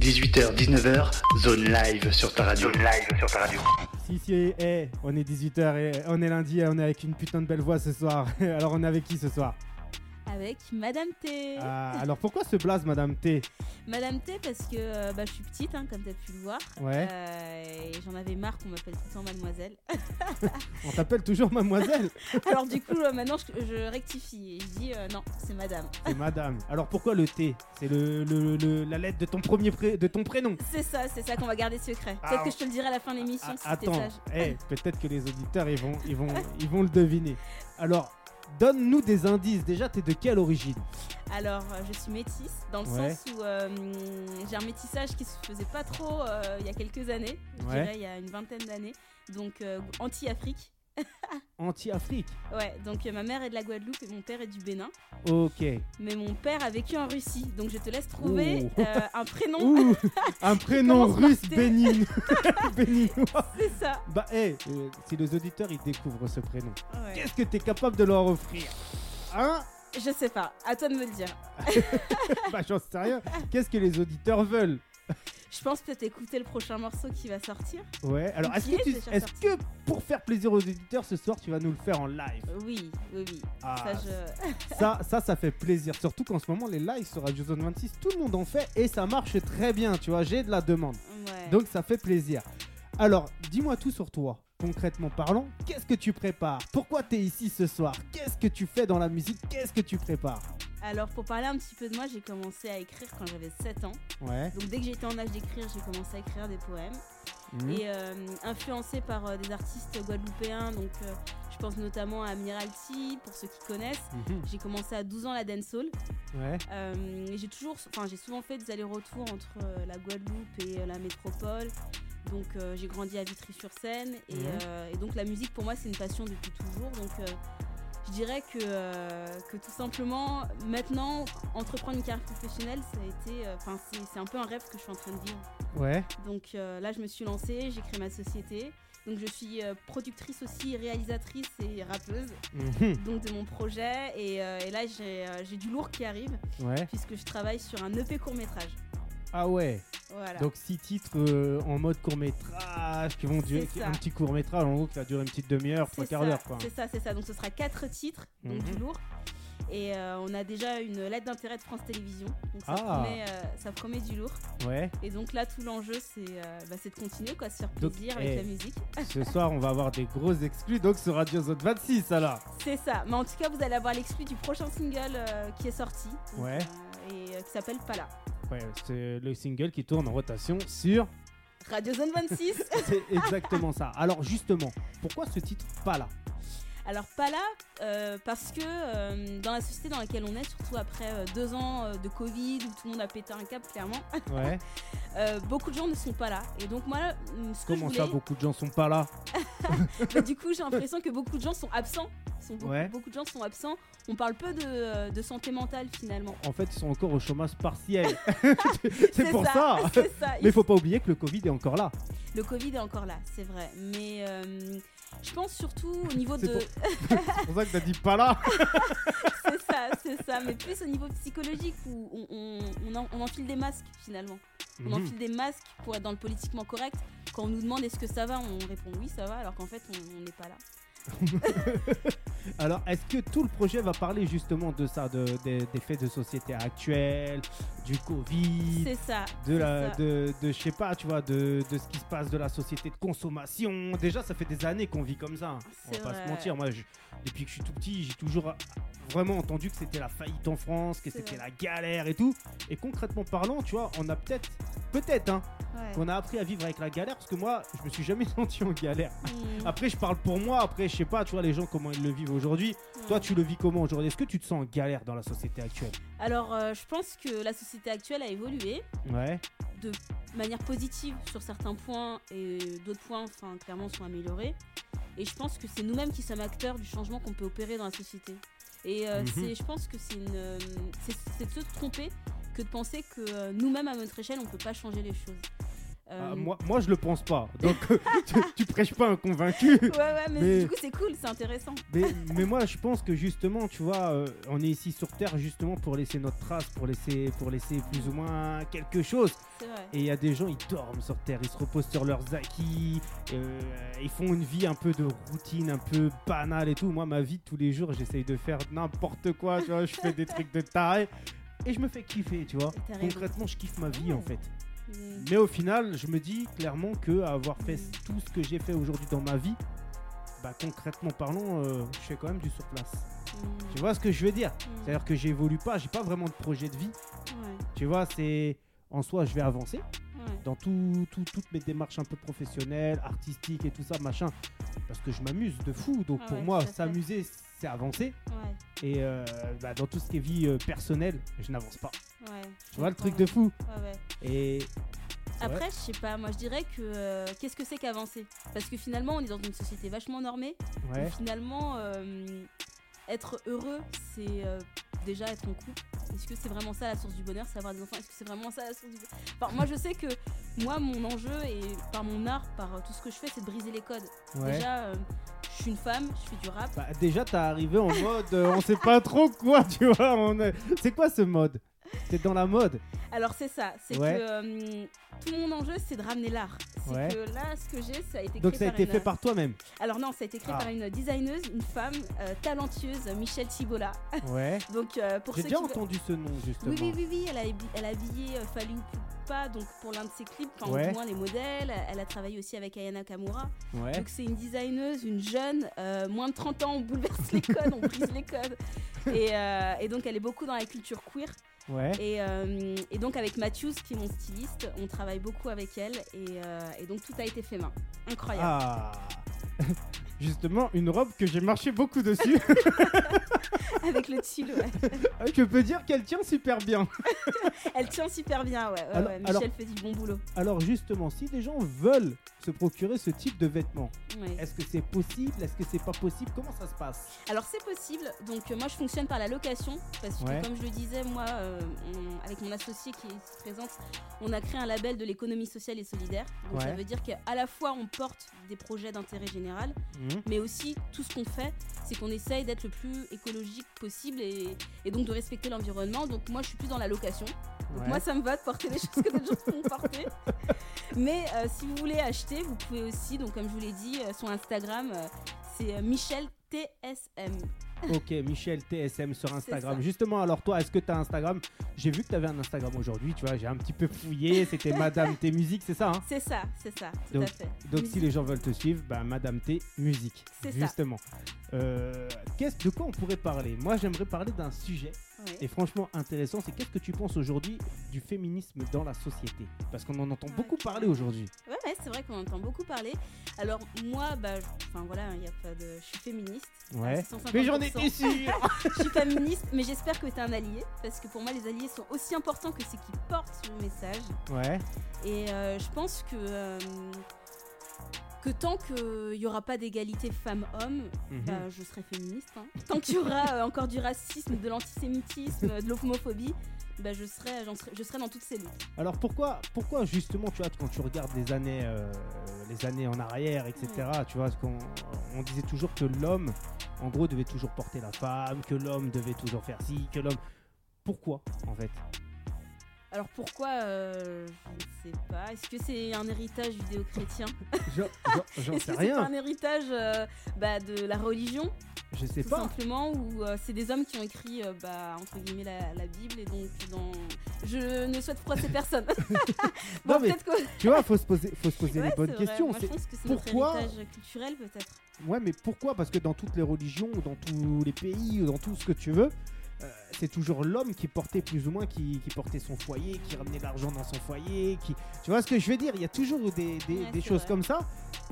18h, 19h, zone live sur ta radio. Zone live sur ta radio. Si, si, eh, on est 18h et on est lundi et on est avec une putain de belle voix ce soir. Alors on est avec qui ce soir? Avec Madame T. Ah, Alors pourquoi ce blaze Madame T? Madame T parce que euh, bah, je suis petite, hein, comme tu as pu le voir. Ouais. Euh, et j'en avais marre qu'on m'appelle tout le temps mademoiselle. On t'appelle toujours mademoiselle Alors du coup, euh, maintenant, je, je rectifie et je dis non, c'est Madame. C'est madame. Alors pourquoi le T? C'est le, le- le- la lettre de ton premier pré- de ton prénom. C'est ça, c'est ça qu'on va garder secret. Ah, Peut-être on- que je te le dirai à la fin de l'émission Ah, si attends, sage. eh, peut-être que les auditeurs ils vont, ils vont, ils vont le deviner. Alors, donne-nous des indices. Déjà, t'es de quelle origine Alors, euh, je suis métisse dans le Ouais. sens où euh, j'ai un métissage qui se faisait pas trop euh, il y a quelques années. Je Ouais. dirais il y a une vingtaine d'années. Donc, anti-Afrique. Anti-Afrique. Ouais, donc euh, ma mère est de la Guadeloupe et mon père est du Bénin. Ok. Mais mon père a vécu en Russie, donc je te laisse trouver euh, un prénom. Ouh, un prénom russe bénin- béninois. C'est ça. Bah, eh, euh, si les auditeurs ils découvrent ce prénom, Ouais. qu'est-ce que t'es capable de leur offrir? Hein? Je sais pas, à toi de me le dire. Bah, j'en sais rien. Qu'est-ce que les auditeurs veulent? Je pense peut-être écouter le prochain morceau qui va sortir. Ouais, alors est-ce que, est tu- que pour faire plaisir aux auditeurs ce soir, tu vas nous le faire en live? Oui, oui, oui. Ah, Ça, je... ça, ça, ça fait plaisir. Surtout qu'en ce moment, les lives sur Radio Zone 26, tout le monde en fait et ça marche très bien, tu vois. J'ai de la demande. Ouais. Donc ça fait plaisir. Alors, dis-moi tout sur toi. Concrètement parlant, qu'est-ce que tu prépares? Pourquoi tu es ici ce soir? Qu'est-ce que tu fais dans la musique? Qu'est-ce que tu prépares? Alors, pour parler un petit peu de moi, j'ai commencé à écrire quand j'avais 7 ans. Ouais. Donc, dès que j'étais en âge d'écrire, j'ai commencé à écrire des poèmes. Mhm. Et euh, influencée par euh, des artistes guadeloupéens, donc euh, je pense notamment à Admiralty, pour ceux qui connaissent. Mhm. J'ai commencé à 12 ans la dancehall. Ouais. Et j'ai toujours, enfin j'ai souvent fait des allers-retours entre la Guadeloupe et la métropole. Donc euh, j'ai grandi à Vitry-sur-Seine et, Mhm. euh, et donc la musique pour moi c'est une passion depuis toujours. Donc euh, je dirais que, que tout simplement maintenant entreprendre une carrière professionnelle ça a été, enfin c'est, un peu un rêve que je suis en train de vivre. Ouais. Donc là je me suis lancée, j'ai créé ma société. Donc je suis productrice aussi, réalisatrice et rappeuse Mhm. donc de mon projet et, et là j'ai, j'ai du lourd qui arrive Ouais. puisque je travaille sur un EP court métrage. Ah ouais. Voilà. Donc six titres euh, en mode court métrage qui vont durer un petit court métrage en gros qui va durer une petite demi-heure, trois quarts d'heure quoi. C'est ça, c'est ça. Donc ce sera quatre titres, donc Mhm. du lourd. Et euh, on a déjà une lettre d'intérêt de France Télévisions. Donc ça, Ah. promet, euh, ça promet du lourd. Ouais. Et donc là, tout l'enjeu, c'est euh, bah, de continuer, quoi, se faire Donc, plaisir avec eh, la musique. Ce soir, on va avoir des gros exclus donc sur Radio Zone 26 alors. C'est ça. Mais en tout cas, vous allez avoir l'exclu du prochain single qui est sorti. Donc, Ouais. et qui s'appelle Pala. Ouais, c'est le single qui tourne en rotation sur. Radio Zone 26. C'est exactement ça. Alors justement, pourquoi ce titre pas là Alors pas là, euh, parce que euh, dans la société dans laquelle on est, surtout après euh, deux ans de Covid où tout le monde a pété un câble clairement, Ouais. beaucoup de gens ne sont pas là. Et donc moi, ce que Comment je ça, beaucoup de gens sont pas là bah, du coup j'ai l'impression que beaucoup de gens sont absents. Sont beaucoup, Ouais. beaucoup de gens sont absents. On parle peu de, de santé mentale finalement. En fait, ils sont encore au chômage partiel. c'est pour ça. Mais faut pas oublier que le Covid est encore là. Le Covid est encore là, c'est vrai. Mais je pense surtout au niveau de... C'est pour ça que t'as dit pas là. c'est ça, c'est ça. Mais plus au niveau psychologique où on, on- on en- on enfile des masques finalement. On Mhm. enfile des masques pour être dans le politiquement correct. Quand on nous demande est-ce que ça va, on répond oui, ça va, alors qu'en fait, on n'est pas là. Alors, est-ce que tout le projet va parler justement de ça, de, des, des faits de société actuels, du Covid, C'est ça. de la, ça. de, de je sais pas, tu vois, de, de ce qui se passe de la société de consommation. Déjà, ça fait des années qu'on vit comme ça. hein. On va pas se mentir. Moi, je- depuis que je suis tout petit, j'ai toujours vraiment entendu que c'était la faillite en France, que c'était la galère et tout. Et concrètement parlant, tu vois, on a peut-être, peut-être, hein, Ouais. qu'on a appris à vivre avec la galère parce que moi, je me suis jamais senti en galère. Après, je parle pour moi. Après, je sais pas, tu vois, les gens comment ils le vivent aujourd'hui. Toi, tu le vis comment aujourd'hui? Est-ce que tu te sens en galère dans la société actuelle? Alors, euh, je pense que la société actuelle a évolué Ouais. de manière positive sur certains points et d'autres points, enfin, clairement, sont améliorés. Et je pense que c'est nous-mêmes qui sommes acteurs du changement qu'on peut opérer dans la société. Et euh, Mhm. je pense que c'est euh, c'est, de se tromper que de penser que euh, nous-mêmes à notre échelle, on peut pas changer les choses. Euh, Ah, moi, moi, je le pense pas. Donc, tu, tu prêches pas un convaincu. Ouais, ouais, mais, Mais- du coup, c'est cool, c'est intéressant. Mais, mais moi, je pense que justement, tu vois, euh, on est ici sur Terre justement pour laisser notre trace, pour laisser, pour laisser plus ou moins quelque chose. Vrai. Et il y a des gens, ils dorment sur Terre, ils se reposent sur leurs acquis, euh, ils font une vie un peu de routine, un peu banale et tout. Moi, ma vie de tous les jours, j'essaye de faire n'importe quoi, tu vois, je fais des trucs de taré. Et je me fais kiffer, tu vois. Concrètement, je kiffe ma vie Ouais. en fait. Mm. Mais au final, je me dis clairement que avoir fait tout ce que j'ai fait aujourd'hui dans ma vie, bah concrètement parlant, euh, je fais quand même du surplace. Mm. Tu vois ce que je veux dire? Mm. C'est-à-dire que j'évolue pas, j'ai pas vraiment de projet de vie. Ouais, Tu vois, c'est en soi, je vais avancer ouais. dans tout, tout- toutes mes démarches un peu professionnelles, artistiques et tout ça, machin, parce que je m'amuse de fou. Donc Ah pour ouais, moi, s'amuser, c'est avancer. Ouais, Et euh, bah, dans tout ce qui est vie euh, personnelle, je n'avance pas. ouais. Tu vois le truc de fou Ouais. Et Après, je sais pas, moi je dirais que euh, qu'est-ce que c'est qu'avancer? Parce que finalement, on est dans une société vachement normée. où finalement, être heureux, c'est euh, déjà être en couple. Est-ce que c'est vraiment ça la source du bonheur, c'est avoir des enfants? Est-ce que c'est vraiment ça la source du bonheur? Enfin, Moi, je sais que moi, mon enjeu, et par mon art, par euh, tout ce que je fais, c'est de briser les codes. ouais. Déjà, euh, je suis une femme, je fais du rap. Bah, déjà, t'es arrivé en mode, euh, on sait pas trop quoi, tu vois. on est- C'est quoi ce mode? T'es dans la mode Alors c'est ça, c'est Ouais. que euh, tout mon enjeu c'est de ramener l'art. C'est Ouais. que là ce que j'ai ça a été Donc créé ça a par été une- fait par toi-même Alors non, ça a été créé Ah. par une designeuse, une femme euh, talentueuse, Michelle Thibola. Ouais. Donc euh, pour J'ai déjà qui entendu ce nom, justement. Oui oui oui oui, elle a, habi- elle a habillé euh, Fally pas donc pour l'un de ses clips, enfin Ouais. du moins les modèles. Elle a travaillé aussi avec Ayana Kamura. Ouais. Donc c'est une designeuse, une jeune, moins de 30 ans, on bouleverse les codes, on brise les codes. Et, et donc elle est beaucoup dans la culture queer. Ouais. Et, euh, et donc avec Matthews, qui est mon styliste, on travaille beaucoup avec elle. Et, euh, et donc tout a été fait main. Incroyable. Ah Justement, une robe que j'ai marché beaucoup dessus. Avec le tulle, ouais. Je peux dire qu'elle tient super bien. Elle tient super bien, ouais. ouais, Alors- ouais. Michel alors- fait du bon boulot. Alors justement, si des gens veulent se procurer ce type de vêtements, Ouais. est-ce que c'est possible Est-ce que c'est pas possible Comment ça se passe? Alors c'est possible. Donc euh, moi je fonctionne par la location parce que comme je le disais, moi euh, on- avec mon associé qui est présente, on a créé un label de l'économie sociale et solidaire. Donc ça veut dire qu'à la fois on porte des projets d'intérêt général. Mais aussi tout ce qu'on fait, c'est qu'on essaye d'être le plus écologique possible et, et donc de respecter l'environnement. Donc moi je suis plus dans la location. Donc Ouais. moi ça me va de porter les choses que d'autres gens font porter. Mais euh, si vous voulez acheter, vous pouvez aussi, donc comme je vous l'ai dit, euh, sur Instagram, euh, c'est euh, Michel TSM. Ok, Michel TSM sur Instagram. Justement, alors toi, est-ce que tu as Instagram? J'ai vu que tu avais un Instagram aujourd'hui, tu vois, j'ai un petit peu fouillé, c'était Madame T Musique, c'est ça hein? C'est ça, c'est ça, tout Donc- à fait. Donc Musique. si les gens veulent te suivre, bah, Madame T Musique. C'est ça. Justement. Euh, qu'est-ce, de quoi on pourrait parler? Moi, j'aimerais parler d'un sujet Ouais. et franchement intéressant, c'est qu'est-ce que tu penses aujourd'hui du féminisme dans la société? Parce qu'on en entend beaucoup parler aujourd'hui. Ouais, ouais, c'est vrai qu'on entend beaucoup parler. Alors moi, bah, je- enfin voilà, il y a pas de, je suis féministe. Ouais. 150%. Mais j'en étais sûr Je suis féministe, mais j'espère que tu es un allié, parce que pour moi, les alliés sont aussi importants que ceux qui portent le message. Ouais. Et euh, je pense que euh, que tant qu'il n'y aura pas d'égalité femmes-hommes, Mhm. bah, je serai féministe. hein. Tant qu'il y aura euh, encore du racisme, de l'antisémitisme, de l'homophobie, bah, je, serai, j'en serai- je serai dans toutes ces luttes. Alors pourquoi, pourquoi justement, tu vois, quand tu regardes les années, euh, les années en arrière, etc., tu vois, qu'on on disait toujours que l'homme, en gros, devait toujours porter la femme, que l'homme devait toujours faire ci, que l'homme. Pourquoi, en fait? Alors pourquoi euh, Je ne sais pas. Est-ce que c'est un héritage judéo-chrétien? J'en sais que c'est rien. un héritage euh, bah, de la religion? Je sais tout pas. simplement ou euh, c'est des hommes qui ont écrit bah, entre guillemets la, la Bible et donc dans je ne souhaite froisser personne bon Non, mais que Tu vois, faut se poser, faut se poser Ouais, les bonnes questions. Moi, je pense que c'est pourquoi- notre héritage culturel peut-être Ouais, mais pourquoi? Parce que dans toutes les religions, ou dans tous les pays, ou dans tout ce que tu veux, c'est toujours l'homme qui portait plus ou moins, qui, qui portait son foyer, qui ramenait l'argent dans son foyer. Qui... Tu vois ce que je veux dire? Il y a toujours des, des- Ouais, des c'est choses vrai. comme ça.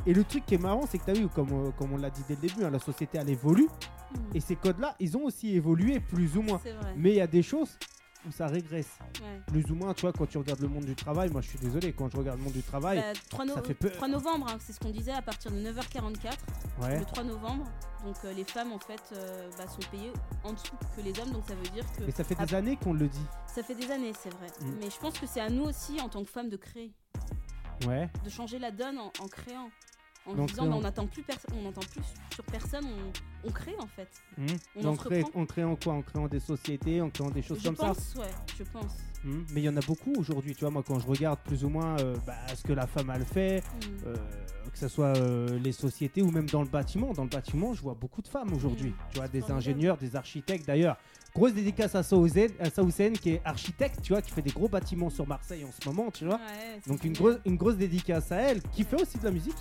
Et le truc qui est marrant, c'est que tu as vu, comme, euh, comme on l'a dit dès le début, hein, la société, elle évolue. Hmm, Et ces codes-là, ils ont aussi évolué plus ou moins. Mais il y a des choses où ça régresse. ouais. Plus ou moins, tu vois, quand tu regardes le monde du travail, moi je suis désolé, quand je regarde le monde du travail, Bah, 3, no- ça fait peur. 3 novembre hein, c'est ce qu'on disait à partir de 9h44 ouais. le 3 novembre donc euh, les femmes en fait euh, bah, sont payées en dessous que les hommes donc ça veut dire que Mais ça fait des années qu'on le dit. ça fait des années c'est vrai Mm. mais je pense que c'est à nous aussi en tant que femmes de créer Ouais. de changer la donne en, en créant. En Donc, disant, euh, bah, on n'attend plus, on n'entend plus sur personne, on, on crée en fait. Hmm. On Donc, crée- entreprend. en créant quoi? En créant des sociétés, en créant des choses je comme ça? pense, ouais, je pense. Hmm. Mais il y en a beaucoup aujourd'hui, tu vois, moi quand je regarde plus ou moins euh, bah, ce que la femme elle fait, Mm. euh, que ce soit euh, les sociétés ou même dans le bâtiment. Dans le bâtiment, je vois beaucoup de femmes aujourd'hui. Mm. Tu vois, des ingénieurs, des architectes. D'ailleurs, grosse dédicace à Saouzen, à qui est architecte, tu vois, qui fait des gros bâtiments sur Marseille en ce moment, tu vois. Ouais, Donc une grosse, une grosse dédicace à elle, qui fait aussi de la musique.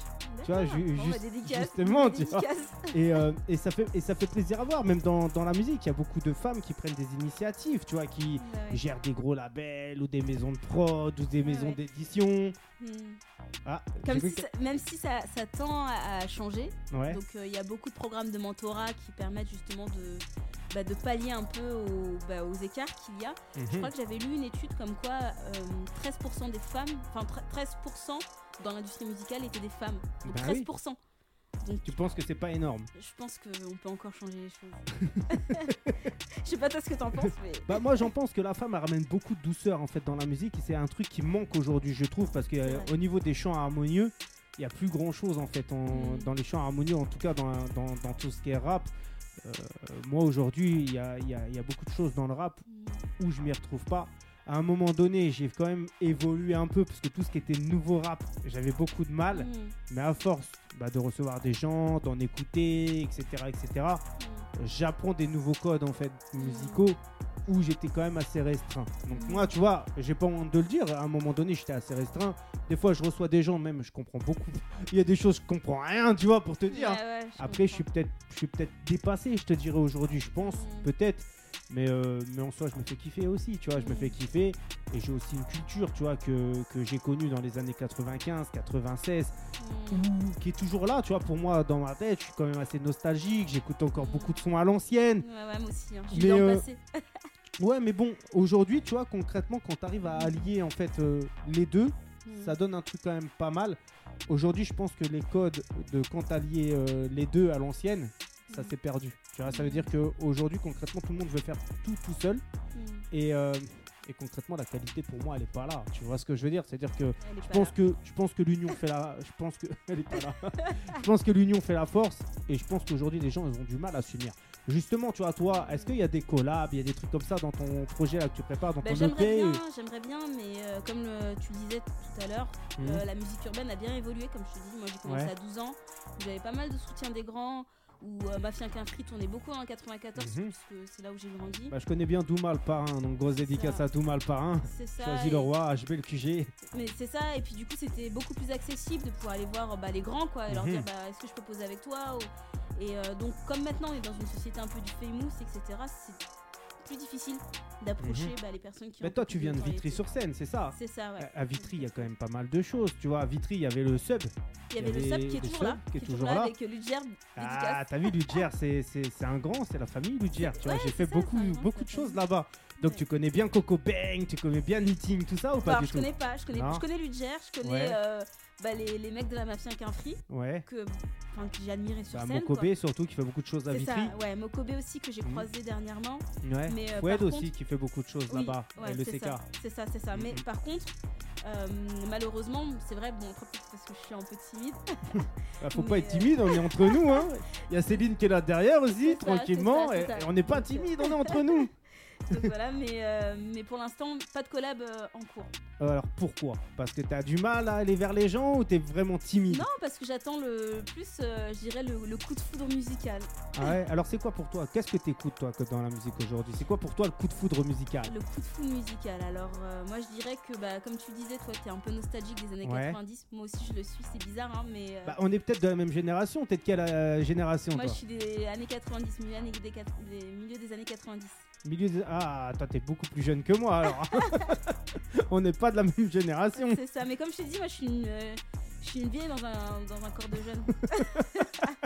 tu vois, ju- Bon, juste- bah, dédicace, justement, tu vois. dédicace. Et, euh, et, ça fait, et ça fait plaisir à voir, même dans, dans la musique. Il y a beaucoup de femmes qui prennent des initiatives, tu vois, qui Ouais, ouais. gèrent des gros labels ou des maisons de prod ou des maisons d'édition. Mm. Ah, Comme si ça- même si ça, ça tend à, changer, Ouais. donc euh, il y a beaucoup de programmes de mentorat qui permettent justement de, bah, de pallier un peu aux, bah, aux écarts qu'il y a. Je Mhm. crois que j'avais lu une étude comme quoi euh, 13% des femmes, enfin tre- 13% dans l'industrie musicale étaient des femmes. Donc Bah oui. 13%. Donc Tu penses que c'est pas énorme je pense qu'on peut encore changer les choses. Je sais pas toi ce que t'en penses, mais. Bah moi j'en pense que la femme elle ramène beaucoup de douceur en fait dans la musique et c'est un truc qui manque aujourd'hui je trouve parce C'est euh, niveau des chants harmonieux il y a plus grand chose en fait en- Mm. dans les chants harmonieux en tout cas dans, dans, dans tout ce qui est rap Euh, moi aujourd'hui il y a, y a- il y a beaucoup de choses dans le rap où je m'y retrouve pas à un moment donné j'ai quand même évolué un peu parce que tout ce qui était nouveau rap j'avais beaucoup de mal Mm, mais à force bah, de recevoir des gens d'en écouter etc etc mm. j'apprends des nouveaux codes en fait musicaux où j'étais quand même assez restreint. Donc moi, tu vois, j'ai pas honte de le dire, à un moment donné, j'étais assez restreint. Des fois, je reçois des gens, même, je comprends beaucoup. Il y a des choses, je comprends rien, tu vois, pour te dire. Ouais, ouais, je Après, je suis peut-être, je suis peut-être dépassé, je te dirais aujourd'hui, je pense, peut-être. Mais, euh, mais en soi, je me fais kiffer aussi, tu vois, je me fais kiffer. Et j'ai aussi une culture, tu vois, que, que j'ai connue dans les années 95, 96, Mm. qui est toujours là, tu vois, pour moi, dans ma tête, je suis quand même assez nostalgique, j'écoute encore beaucoup de sons à l'ancienne. Ouais, ouais, moi aussi. Hein. Je Mais, suis dans le euh, passé. Ouais, mais bon, aujourd'hui, tu vois, concrètement, quand tu arrives à allier en fait euh, les deux, Mm. ça donne un truc quand même pas mal. Aujourd'hui, je pense que les codes de quand tu allié euh, les deux à l'ancienne, ça s'est perdu. Tu vois, ça veut dire qu'aujourd'hui, concrètement, tout le monde veut faire tout tout seul. Mm. Et, euh, et concrètement, la qualité pour moi, elle est pas là. Tu vois ce que je veux dire? C'est-à-dire que je pense que je pense que l'union fait la je pense que elle est pas là. je pense que l'union fait la force et je pense qu'aujourd'hui les gens ils ont du mal à s'unir. Justement, tu vois toi, est-ce qu'il y a des collabs, il y a des trucs comme ça dans ton projet là que tu prépares dans Bah, ton j'aimerais bien, j'aimerais bien, mais euh, comme le- tu le disais tout à l'heure, Mhm. euh, la musique urbaine a bien évolué, comme je te dis. Moi, j'ai commencé Ouais. à 12 ans, j'avais pas mal de soutien des grands, où euh, Mafia qu'un free tournait beaucoup en 94, Mhm. puisque c'est là où j'ai grandi. Bah, je connais bien Douma le parrain, donc grosse dédicace à Douma le parrain. Choisis et- le roi, HB le QG. Mais c'est ça, et puis du coup, c'était beaucoup plus accessible de pouvoir aller voir bah, les grands, quoi, et leur Mhm. dire bah, est-ce que je peux poser avec toi ou- Et euh, donc, comme maintenant on est dans une société un peu du famous, etc., c'est plus difficile d'approcher bah, les personnes qui Mais ont toi tu viens de. Vitry-sur-Seine, c'est ça C'est ça, ouais. À à Vitry, il y a quand même pas mal de choses, tu vois. À Vitry, il y avait le sub. Il y avait le il y avait sub qui est toujours là, qui est toujours là. avec Ludger, Ah, t'as vu Ludger, c'est un grand, c'est la famille Ludger. Tu vois, Ouais, j'ai fait ça, beaucoup, de choses là-bas. Donc Ouais. tu connais bien Coco Bang, tu connais bien Knitting, tout ça ou pas Alors, du je tout connais pas, je connais, Non. je connais Ludger, je connais Ouais. euh, bah, les, les mecs de la Mafia qu'un free, Ouais. que, enfin, que j'ai admiré sur Bah, scène. Mokobe quoi. surtout qui fait beaucoup de choses à Vitry. ça, ouais, Mokobe aussi que j'ai Mhm. croisé dernièrement. Ouais. Mais, euh, Foued aussi contre- qui fait beaucoup de choses Oui, là-bas. ouais, le c'est CK. ça, c'est ça, c'est ça. Mais Mhm. par contre, euh, malheureusement, c'est vrai, bon, parce que je suis un peu timide. Bah, faut pas être euh, timide, on est entre nous. Hein. Il y a Céline qui est là derrière aussi, tranquillement. ça, et, on n'est pas timide, on est entre nous. Donc voilà, mais, euh, mais pour l'instant, pas de collab euh, en cours. Alors pourquoi? Parce que t'as du mal à aller vers les gens ou t'es vraiment timide? Non, parce que j'attends le plus, euh, je dirais, le, le coup de foudre musical. Ah ouais? Alors c'est quoi pour toi? Qu'est-ce que t'écoutes toi que dans la musique aujourd'hui? C'est quoi pour toi le coup de foudre musical? Le coup de foudre musical. Alors, euh, moi, je dirais que, bah, comme tu disais, toi, t'es un peu nostalgique des années Ouais. 90. Moi aussi, je le suis, c'est bizarre, hein, mais. euh, Bah, On est peut-être de la même génération. De quelle euh, génération moi, toi? je suis des années 90, milieu, des, milieux des années 90. Milieu des- Ah, toi t'es beaucoup plus jeune que moi alors. on n'est pas de la même génération. C'est ça, mais comme je t'ai dit, moi, je suis une. euh, je suis une vieille dans un, dans un corps de jeune.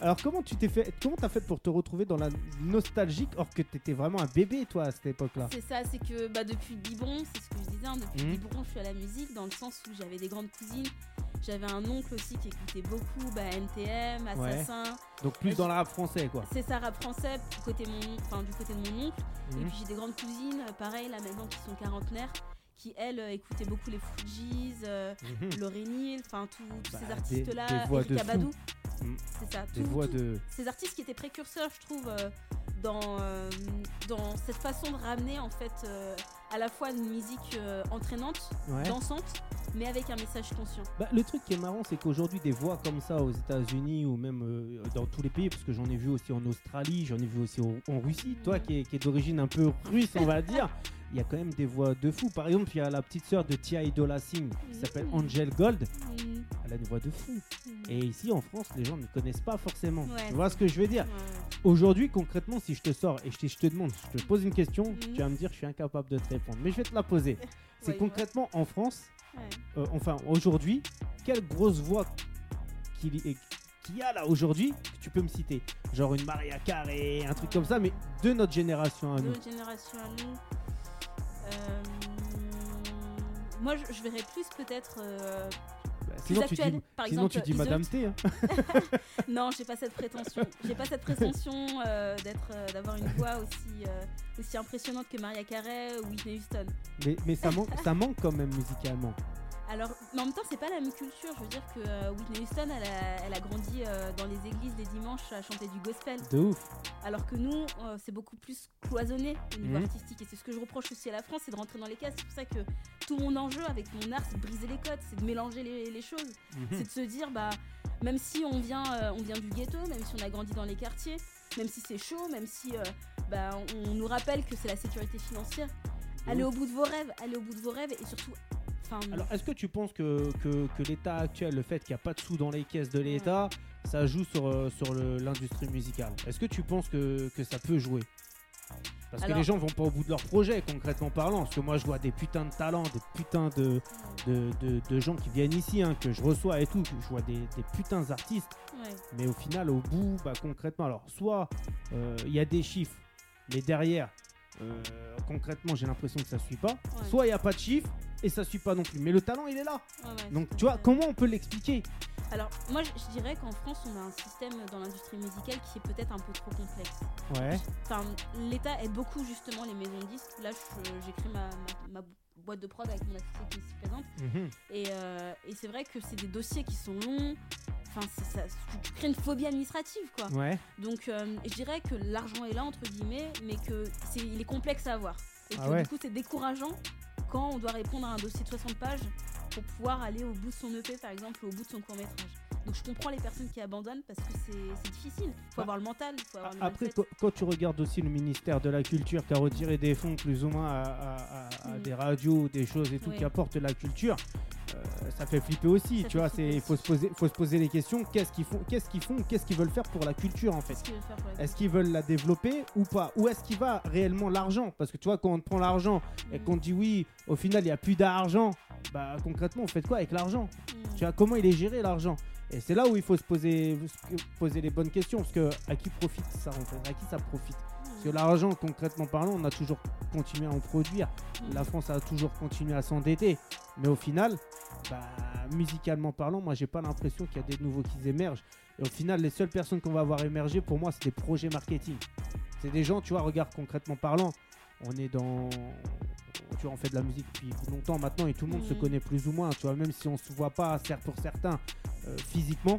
Alors comment tu t'es fait Comment t'as fait pour te retrouver dans la nostalgique or que t'étais vraiment un bébé toi à cette époque-là? C'est ça, c'est que bah, depuis biberon, c'est ce que je disais, hein, depuis biberon, je suis à la musique dans le sens où j'avais des grandes cousines. J'avais un oncle aussi qui écoutait beaucoup bah, NTM, Ouais. Assassin. Donc plus dans le rap français quoi. C'est ça, rap français du côté, de mon, enfin, du côté de mon oncle. Et Mhm. puis j'ai des grandes cousines, pareil, là maintenant qui sont quarantenaires, qui elle euh, écoutait beaucoup les Fujis, euh. Lauryn Hill, enfin tous Bah, ces des- artistes-là, fou. Badu. Mm. C'est ça. Des tout- voix tout- de. Ces artistes qui étaient précurseurs, je trouve, euh, dans, euh, dans cette façon de ramener en fait à la fois une musique entraînante, Ouais. dansante, mais avec un message conscient. Bah, le truc qui est marrant, c'est qu'aujourd'hui, des voix comme ça aux États-Unis ou même dans tous les pays, parce que j'en ai vu aussi en Australie, j'en ai vu aussi au- en Russie, toi qui est d'origine un peu russe, on va dire, il y a quand même des voix de fou. Par exemple, il y a la petite sœur de Tia Idola Singh qui s'appelle. Angel Gold, elle a une voix de fou. Et ici en France, les gens ne connaissent pas forcément. Ouais. Tu vois ce que je veux dire Ouais. Aujourd'hui, concrètement, si je te sors et je te, je te demande, je te pose une question, Mhm. tu vas me dire je suis incapable de te répondre. Mais je vais te la poser. C'est Ouais, concrètement en France, euh, enfin aujourd'hui, quelle grosse voix qu'il y, qu'il y a là aujourd'hui que tu peux me citer? Genre une Maria Carey, un truc comme ça, mais de notre génération à De nous. notre génération à nous. Euh, moi, je, je verrais plus peut-être. euh, Bah, sinon, tu dis. Par sinon exemple, tu dis. Madame T. hein. Non, j'ai pas cette prétention. J'ai pas cette prétention euh, d'être, euh, d'avoir une voix aussi, euh, aussi impressionnante que Maria Carey ou Whitney Houston. mais mais ça, manque, ça manque quand même musicalement. Alors, mais en même temps, c'est pas la même culture. Je veux dire que euh, Whitney Houston, elle a, elle a grandi euh, dans les églises les dimanches à chanter du gospel. De ouf. Alors que nous, euh, c'est beaucoup plus cloisonné au niveau Mhm. artistique. Et c'est ce que je reproche aussi à la France, c'est de rentrer dans les cases. C'est pour ça que tout mon enjeu avec mon art, c'est de briser les codes, c'est de mélanger les, les choses. Mhm. C'est de se dire, bah, même si on vient, on vient du ghetto, même si on a grandi dans les quartiers, même si c'est chaud, même si bah, on, on nous rappelle que c'est la sécurité financière, allez au bout de vos rêves, allez au bout de vos rêves et surtout. Enfin, Alors, est-ce que tu penses que, que, que l'état actuel, le fait qu'il n'y a pas de sous dans les caisses de l'État, ça joue sur, euh, sur l'industrie musicale? Est-ce que tu penses que, que ça peut jouer? Parce que les gens vont pas au bout de leur projet, concrètement parlant. Parce que moi, je vois des putains de talents, des putains de, de, de- de gens qui viennent ici, hein, que je reçois et tout. Je vois des, des putains d'artistes. ouais. Mais au final, au bout, bah, concrètement, alors, soit euh, il y a des chiffres, mais derrière, euh, concrètement, j'ai l'impression que ça suit pas. Ouais. Soit il n'y a pas de chiffres et ça suit pas non plus. Mais le talent, il est là. Ouais, Donc, tu vois, comment on peut l'expliquer Alors, moi, je, je dirais qu'en France, on a un système dans l'industrie musicale qui est peut-être un peu trop complexe. Ouais. Enfin, l'État aide beaucoup justement les maisons de disques. Là, créé ma, ma- ma boîte de prod avec mon associé qui est ici présente. Mhm. Et, euh, et c'est vrai que c'est des dossiers qui sont longs. Enfin, ça, tu, tu crées une phobie administrative, quoi. Ouais. Donc, euh, je dirais que l'argent est là, entre guillemets, mais que c'est, il est complexe à avoir. Et que Ah ouais. du coup, c'est décourageant quand on doit répondre à un dossier de 60 pages pour pouvoir aller au bout de son EP, par exemple, ou au bout de son court-métrage. Donc, je comprends les personnes qui abandonnent parce que c'est, difficile. Il faut Ah. avoir le mental, faut avoir le Après, quand, quand tu regardes aussi le ministère de la Culture qui a retiré des fonds plus ou moins à, à- à- à Mhm. des radios, des choses et tout Oui. qui apportent la culture, ça fait flipper aussi. Ça tu vois, c'est faut se poser, faut se poser les questions. Qu'est-ce qu'ils font Qu'est-ce qu'ils font Qu'est-ce qu'ils veulent faire pour la culture en fait? Est-ce qu'ils veulent la développer ou pas? Où est-ce qu'il va réellement l'argent? Parce que tu vois, quand on te prend l'argent et qu'on te dit oui, au final il n'y a plus d'argent, bah concrètement, on fait quoi avec l'argent? Mhm. Tu vois, comment il est géré l'argent? Et c'est là où il faut se poser, se poser les bonnes questions. Parce que à qui profite ça en fait? À qui ça profite? Parce que l'argent, concrètement parlant, on a toujours continué à en produire. Mhm. La France a toujours continué à s'endetter. Mais au final, bah, musicalement parlant, moi j'ai pas l'impression qu'il y a des nouveaux qui émergent. Et au final, les seules personnes qu'on va voir émerger, pour moi, c'est des projets marketing. C'est des gens, tu vois, regarde concrètement parlant, on est dans. Tu vois, on fait de la musique depuis longtemps maintenant et tout le monde se Mhm. connaît plus ou moins. Tu vois, même si on se voit pas, certes pour certains, euh, physiquement,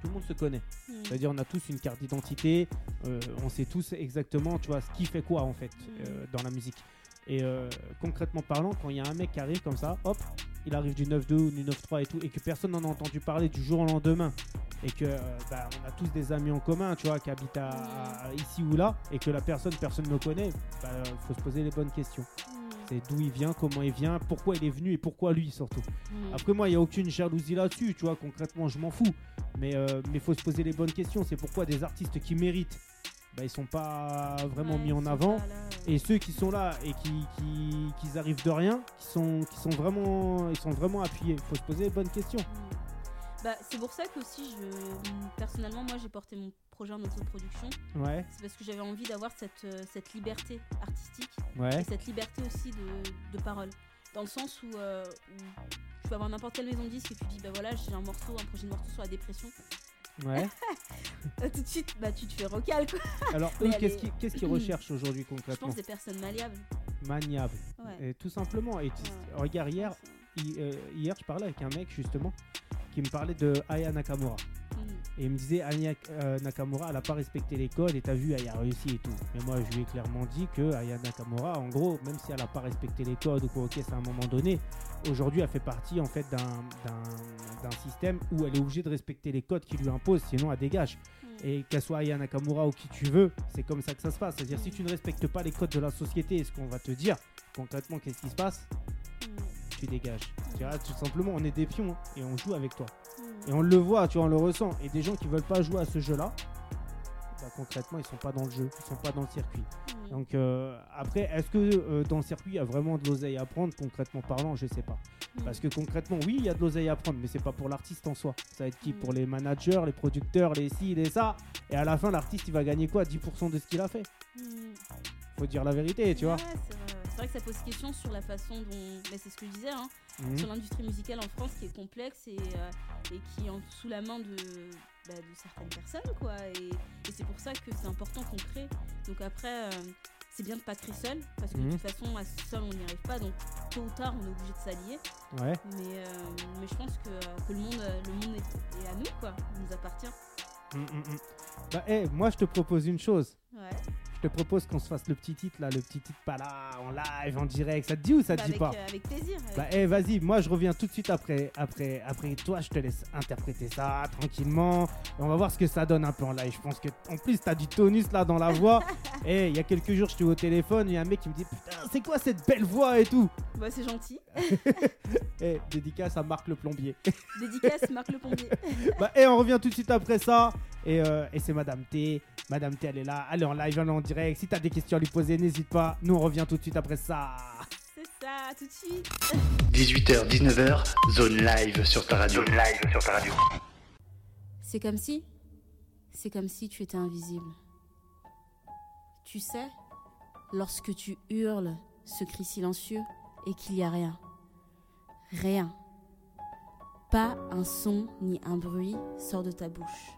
tout le monde se connaît. Mhm. C'est-à-dire, on a tous une carte d'identité, euh, on sait tous exactement, tu vois, ce qui fait quoi en fait euh, dans la musique. Et euh, concrètement parlant, quand il y a un mec qui arrive comme ça, hop, il arrive du 9-2 ou du 9-3 et tout, et que personne n'en a entendu parler du jour au lendemain, et que bah, on a tous des amis en commun, tu vois, qui habitent à, à- ici ou là, et que la personne, personne ne le connaît, bah, faut se poser les bonnes questions. Mhm. C'est d'où il vient, comment il vient, pourquoi il est venu et pourquoi lui surtout. Mhm. Après moi, il n'y a aucune jalousie là-dessus, tu vois, concrètement, je m'en fous. Mais il mais faut se poser les bonnes questions. C'est pourquoi des artistes qui méritent, bah, ils sont pas vraiment Ouais, mis en avant. là, euh. Et ceux qui sont là et qui, qui, qui arrivent de rien, qui sont, qui sont vraiment, ils sont vraiment appuyés. Il faut se poser les bonnes questions. Mm. Bah, c'est pour ça que aussi, je, personnellement, moi, j'ai porté mon projet en autoproduction. Ouais, C'est parce que j'avais envie d'avoir cette, euh, cette liberté artistique ouais, et cette liberté aussi de, de parole. Dans le sens où, euh, où tu vas avoir n'importe quelle maison de disque et tu dis, bah voilà, j'ai un morceau, un projet de morceau sur la dépression. ouais. Tout de suite, bah tu te fais recal quoi. Alors eux, qu'est-ce est- qu'ils recherchent aujourd'hui Je concrètement pense des personnes malléables. maniable. Ouais. Et tout simplement. Et tu- regarde, hier, hi- euh, hier, je parlais avec un mec justement qui me parlait de Aya Nakamura. Et il me disait, Aya euh, Nakamura, elle n'a pas respecté les codes et t'as vu, elle a réussi et tout. Mais moi, je lui ai clairement dit que Aya Nakamura, en gros, même si elle n'a pas respecté les codes ou quoi, ok, c'est à un moment donné, aujourd'hui, elle fait partie en fait d'un- système où elle est obligée de respecter les codes qui lui imposent, sinon elle dégage. Mm. Et qu'elle soit Aya Nakamura ou qui tu veux, c'est comme ça que ça se passe. C'est-à-dire, si tu ne respectes pas les codes de la société et ce qu'on va te dire, concrètement, qu'est-ce qui se passe? Mm. Tu dégages. Tu vois, tout simplement, on est des pions hein, et on joue avec toi. Et on le voit, tu vois, on le ressent. Et des gens qui veulent pas jouer à ce jeu-là, bah, concrètement, ils sont pas dans le jeu, ils sont pas dans le circuit. Donc euh, après, est-ce que euh, dans le circuit, il y a vraiment de l'oseille à prendre, concrètement parlant? Je sais pas. Parce que concrètement, oui, il y a de l'oseille à prendre, mais c'est pas pour l'artiste en soi. Ça va être qui? Pour les managers, les producteurs, les ci, les ça. Et à la fin, l'artiste, il va gagner quoi? 10% de ce qu'il a fait. Faut dire la vérité, tu vois. Ouais, vrai. C'est vrai que ça pose question sur la façon dont. Mais c'est ce que je disais, hein, Mhm. sur l'industrie musicale en France qui est complexe et, euh, et qui est en- sous la main de, bah, de certaines personnes, quoi. Et, et c'est pour ça que c'est important qu'on crée. Donc après, euh, c'est bien de pas créer seul, parce que Mhm. de toute façon, à seul, on n'y arrive pas. Donc tôt ou tard, on est obligé de s'allier. Ouais. Mais, euh, mais je pense que, que le monde, le monde est, est à nous, quoi. Il nous appartient. Mm, mm, mm. Bah, eh, moi, je te propose une chose. Ouais. Je te propose qu'on se fasse le petit titre là, le petit titre pas là, en live, en direct. Ça te dit ou ça te Bah, dit avec, pas euh, avec plaisir. avec- Bah, eh, vas-y, moi je reviens tout de suite après, après, après toi, je te laisse interpréter ça tranquillement. Et on va voir ce que ça donne un peu en live. Je pense que, en plus, t'as du tonus là dans la voix. Et il y a quelques jours, j'étais au téléphone, il y a un mec qui me dit Putain, c'est quoi cette belle voix et tout? Bah, c'est gentil. Et dédicace à Marc le plombier. Dédicace, Marc le Pompier. bah, et on revient tout de suite après ça. Et, euh, et c'est Madame T. Madame T, elle est là, elle est en live, elle est en direct. Si t'as des questions à lui poser, n'hésite pas. Nous, on revient tout de suite après ça. C'est ça, tout de suite. 18h, 19h, zone live sur ta radio. Zone live sur ta radio. C'est comme si. C'est comme si tu étais invisible. Tu sais, lorsque tu hurles ce cri silencieux et qu'il n'y a rien. Rien. Pas un son ni un bruit sort de ta bouche.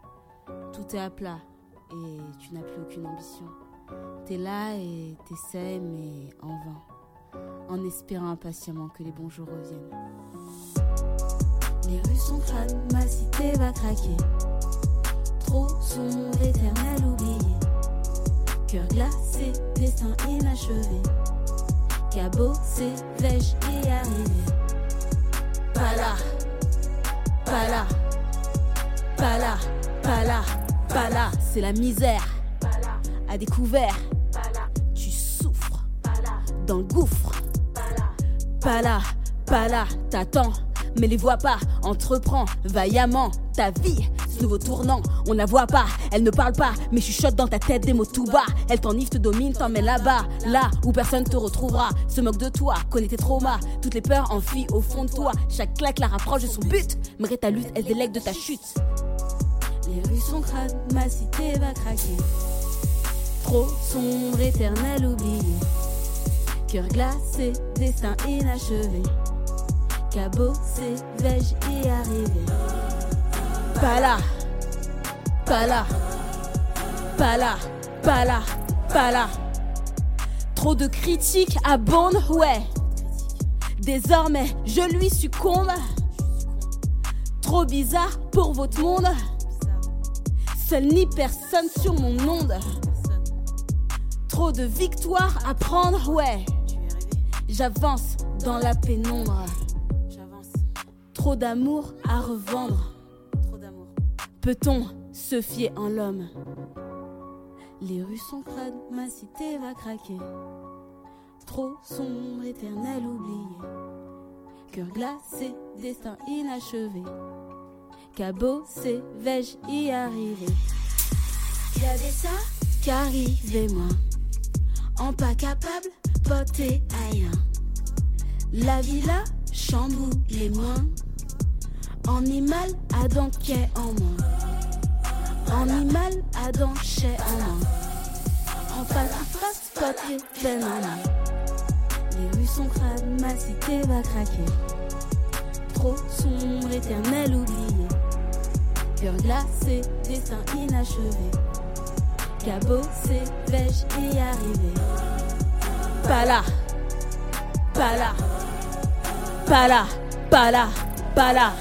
Tout est à plat et tu n'as plus aucune ambition. T'es là et t'essaies, mais en vain. En espérant impatiemment que les bons jours reviennent. Les rues sont crades, ma cité va craquer. Trop sombre, éternel oublié. Cœur glacé, destin inachevé. Cabossé, vais-je y arriver Pas là, pas là, pas là, pas là, pas là. C'est la misère. À découvert, tu souffres. Dans le gouffre. Pas là, pas là, t'attends, mais les vois pas. Entreprends vaillamment ta vie, ce nouveau tournant. On la voit pas, elle ne parle pas, mais chuchote dans ta tête des mots tout bas. Elle t'enivre, te domine, t'emmène là-bas, là où personne te retrouvera. Se moque de toi, connaît tes traumas, toutes les peurs enfuient au fond de toi. Chaque claque la rapproche de son but, malgré ta lutte, elle délègue de ta chute. Les rues sont ma cité va craquer. Trop sombre, éternel oublié. Cœur glacé, destin inachevé. Cabossé, vais-je y arriver? Pas là, pas là, pas là, pas là, pas là. Trop de critiques abondent, ouais. Désormais, je lui succombe. Trop bizarre pour votre monde. Ni personne sur mon onde. Trop de victoires à prendre, ouais. J'avance dans la pénombre. Trop d'amour à revendre. Peut-on se fier en l'homme? Les rues sont crades, ma cité va craquer. Trop sombre, éternel oublié. Cœur glacé, destin inachevé. Cabossé, vais-je y arriver Y a des ça qui arrivent et moi. En pas capable, poté rien. La villa chamboule les moins. Animal à qu'est en moi. Animal à dents chais en moi. En face à face, poté peine en moi. Les rues sont crades, ma cité va craquer. Trop sombre, éternel oublié. Cœur glacé, destin inachevé. Cabossé, vais-je y arriver Pas là, pas là. Pas là, pas là, pas là.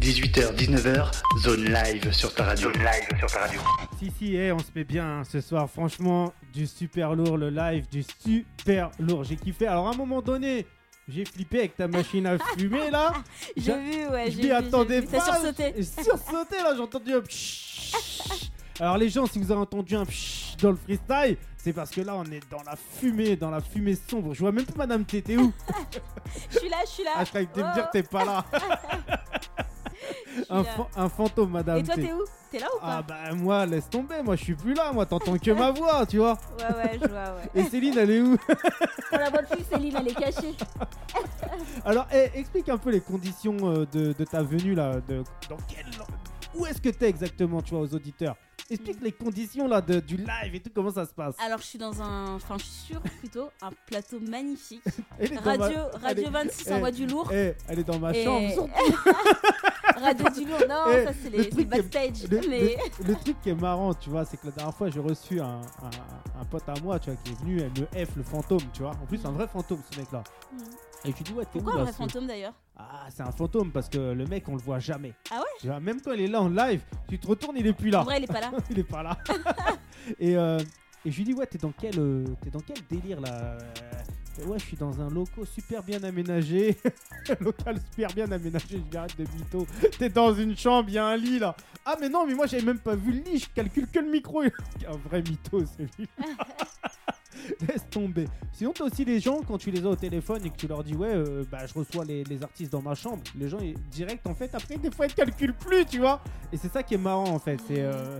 18h, 19h, zone live sur ta radio. Zone live sur ta radio. Si, si, eh, on se met bien hein, ce soir. Franchement, du super lourd, le live, du super lourd. J'ai kiffé. Alors, à un moment donné, j'ai flippé avec ta machine à fumer là. J'ai J'a- vu, ouais, je j'ai m'y vu, attendais pas. T'as sursauté. J'ai sursauté là, j'ai entendu un pshhh. Alors les gens, si vous avez entendu un pshhh dans le freestyle, c'est parce que là on est dans la fumée, dans la fumée sombre. Je vois même plus Madame T, t'es où? Je suis là, je suis là. Ah, je croyais que t'allais me Oh, dire t'es pas là. suis Un, fantôme, Madame Et toi, t'es où? T'es là ou Ah pas? bah moi, laisse tomber, moi je suis plus là, moi t'entends que ma voix, tu vois. Ouais, ouais, je vois, ouais. Et Céline, elle est où? On la voit plus, Céline, elle est cachée. Alors, eh, explique un peu les conditions euh, de, de ta venue là. De, dans quel, où est-ce que t'es exactement, tu vois, aux auditeurs? Explique les conditions là de, du live et tout, comment ça se passe. Alors, je suis dans un. Enfin, je suis sur plutôt un plateau magnifique. Ma- Radio, elle Radio est- 26 eh, envoie du lourd. eh, elle est dans ma Et- chambre. Radio du lourd, non, Eh, ça c'est le les, le est- backstage. Le, mais le- le truc qui est marrant, tu vois, c'est que la dernière fois, j'ai reçu un, un- un pote à moi, tu vois, qui est venu, elle me F le fantôme, tu vois. En plus, un vrai fantôme, ce mec-là. Et je lui dis, ouais, t'es où pourquoi un vrai fantôme d'ailleurs Ah, c'est un fantôme parce que le mec, on le voit jamais. Ah ouais Tu vois, même quand il est là en live, tu te retournes, il est plus là. En vrai, il est pas là. il est pas là. et, euh, et je lui dis, ouais, t'es dans quel, euh, t'es dans quel délire là? Ouais, je suis dans un local super bien aménagé. un local super bien aménagé, je arrête de mytho. T'es dans une chambre, il y a un lit là. Ah, mais non, mais moi j'avais même pas vu le lit, je calcule que le micro. un vrai mytho, celui Laisse tomber. Sinon, t'as aussi les gens, quand tu les as au téléphone et que tu leur dis, ouais, euh, bah, je reçois les, les artistes dans ma chambre. Les gens, ils- direct, en fait, après, des fois, ils calculent plus, tu vois. Et c'est ça qui est marrant, en fait. C'est. euh,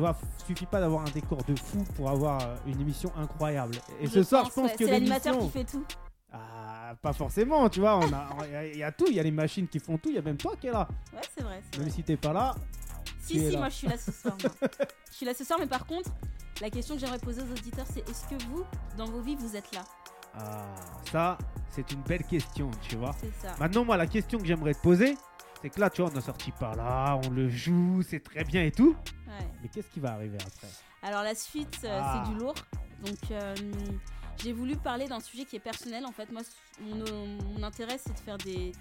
tu vois, suffit pas d'avoir un décor de fou pour avoir euh, une émission incroyable. Et ce soir, je pense ouais, que C'est l'animateur qui fait tout. Ah, pas forcément, tu vois. on a- Il y a- il y, a tout, il y a les machines qui font tout, il y a même toi qui es là. Ouais, c'est vrai. Même vrai. si t'es pas là. Si, si, là. moi je suis là ce soir. je suis là ce soir, mais par contre, la question que j'aimerais poser aux auditeurs, c'est est-ce que vous, dans vos vies, vous êtes là? Ah, ça, c'est une belle question, tu vois. C'est ça. Maintenant, moi, la question que j'aimerais te poser, c'est que là, tu vois, on a sorti par là, on le joue, c'est très bien et tout. Ouais. Mais qu'est-ce qui va arriver après? Alors la suite, euh, Ah. c'est du lourd. Donc euh, j'ai voulu parler d'un sujet qui est personnel. En fait, moi, mon, mon intérêt, c'est de faire des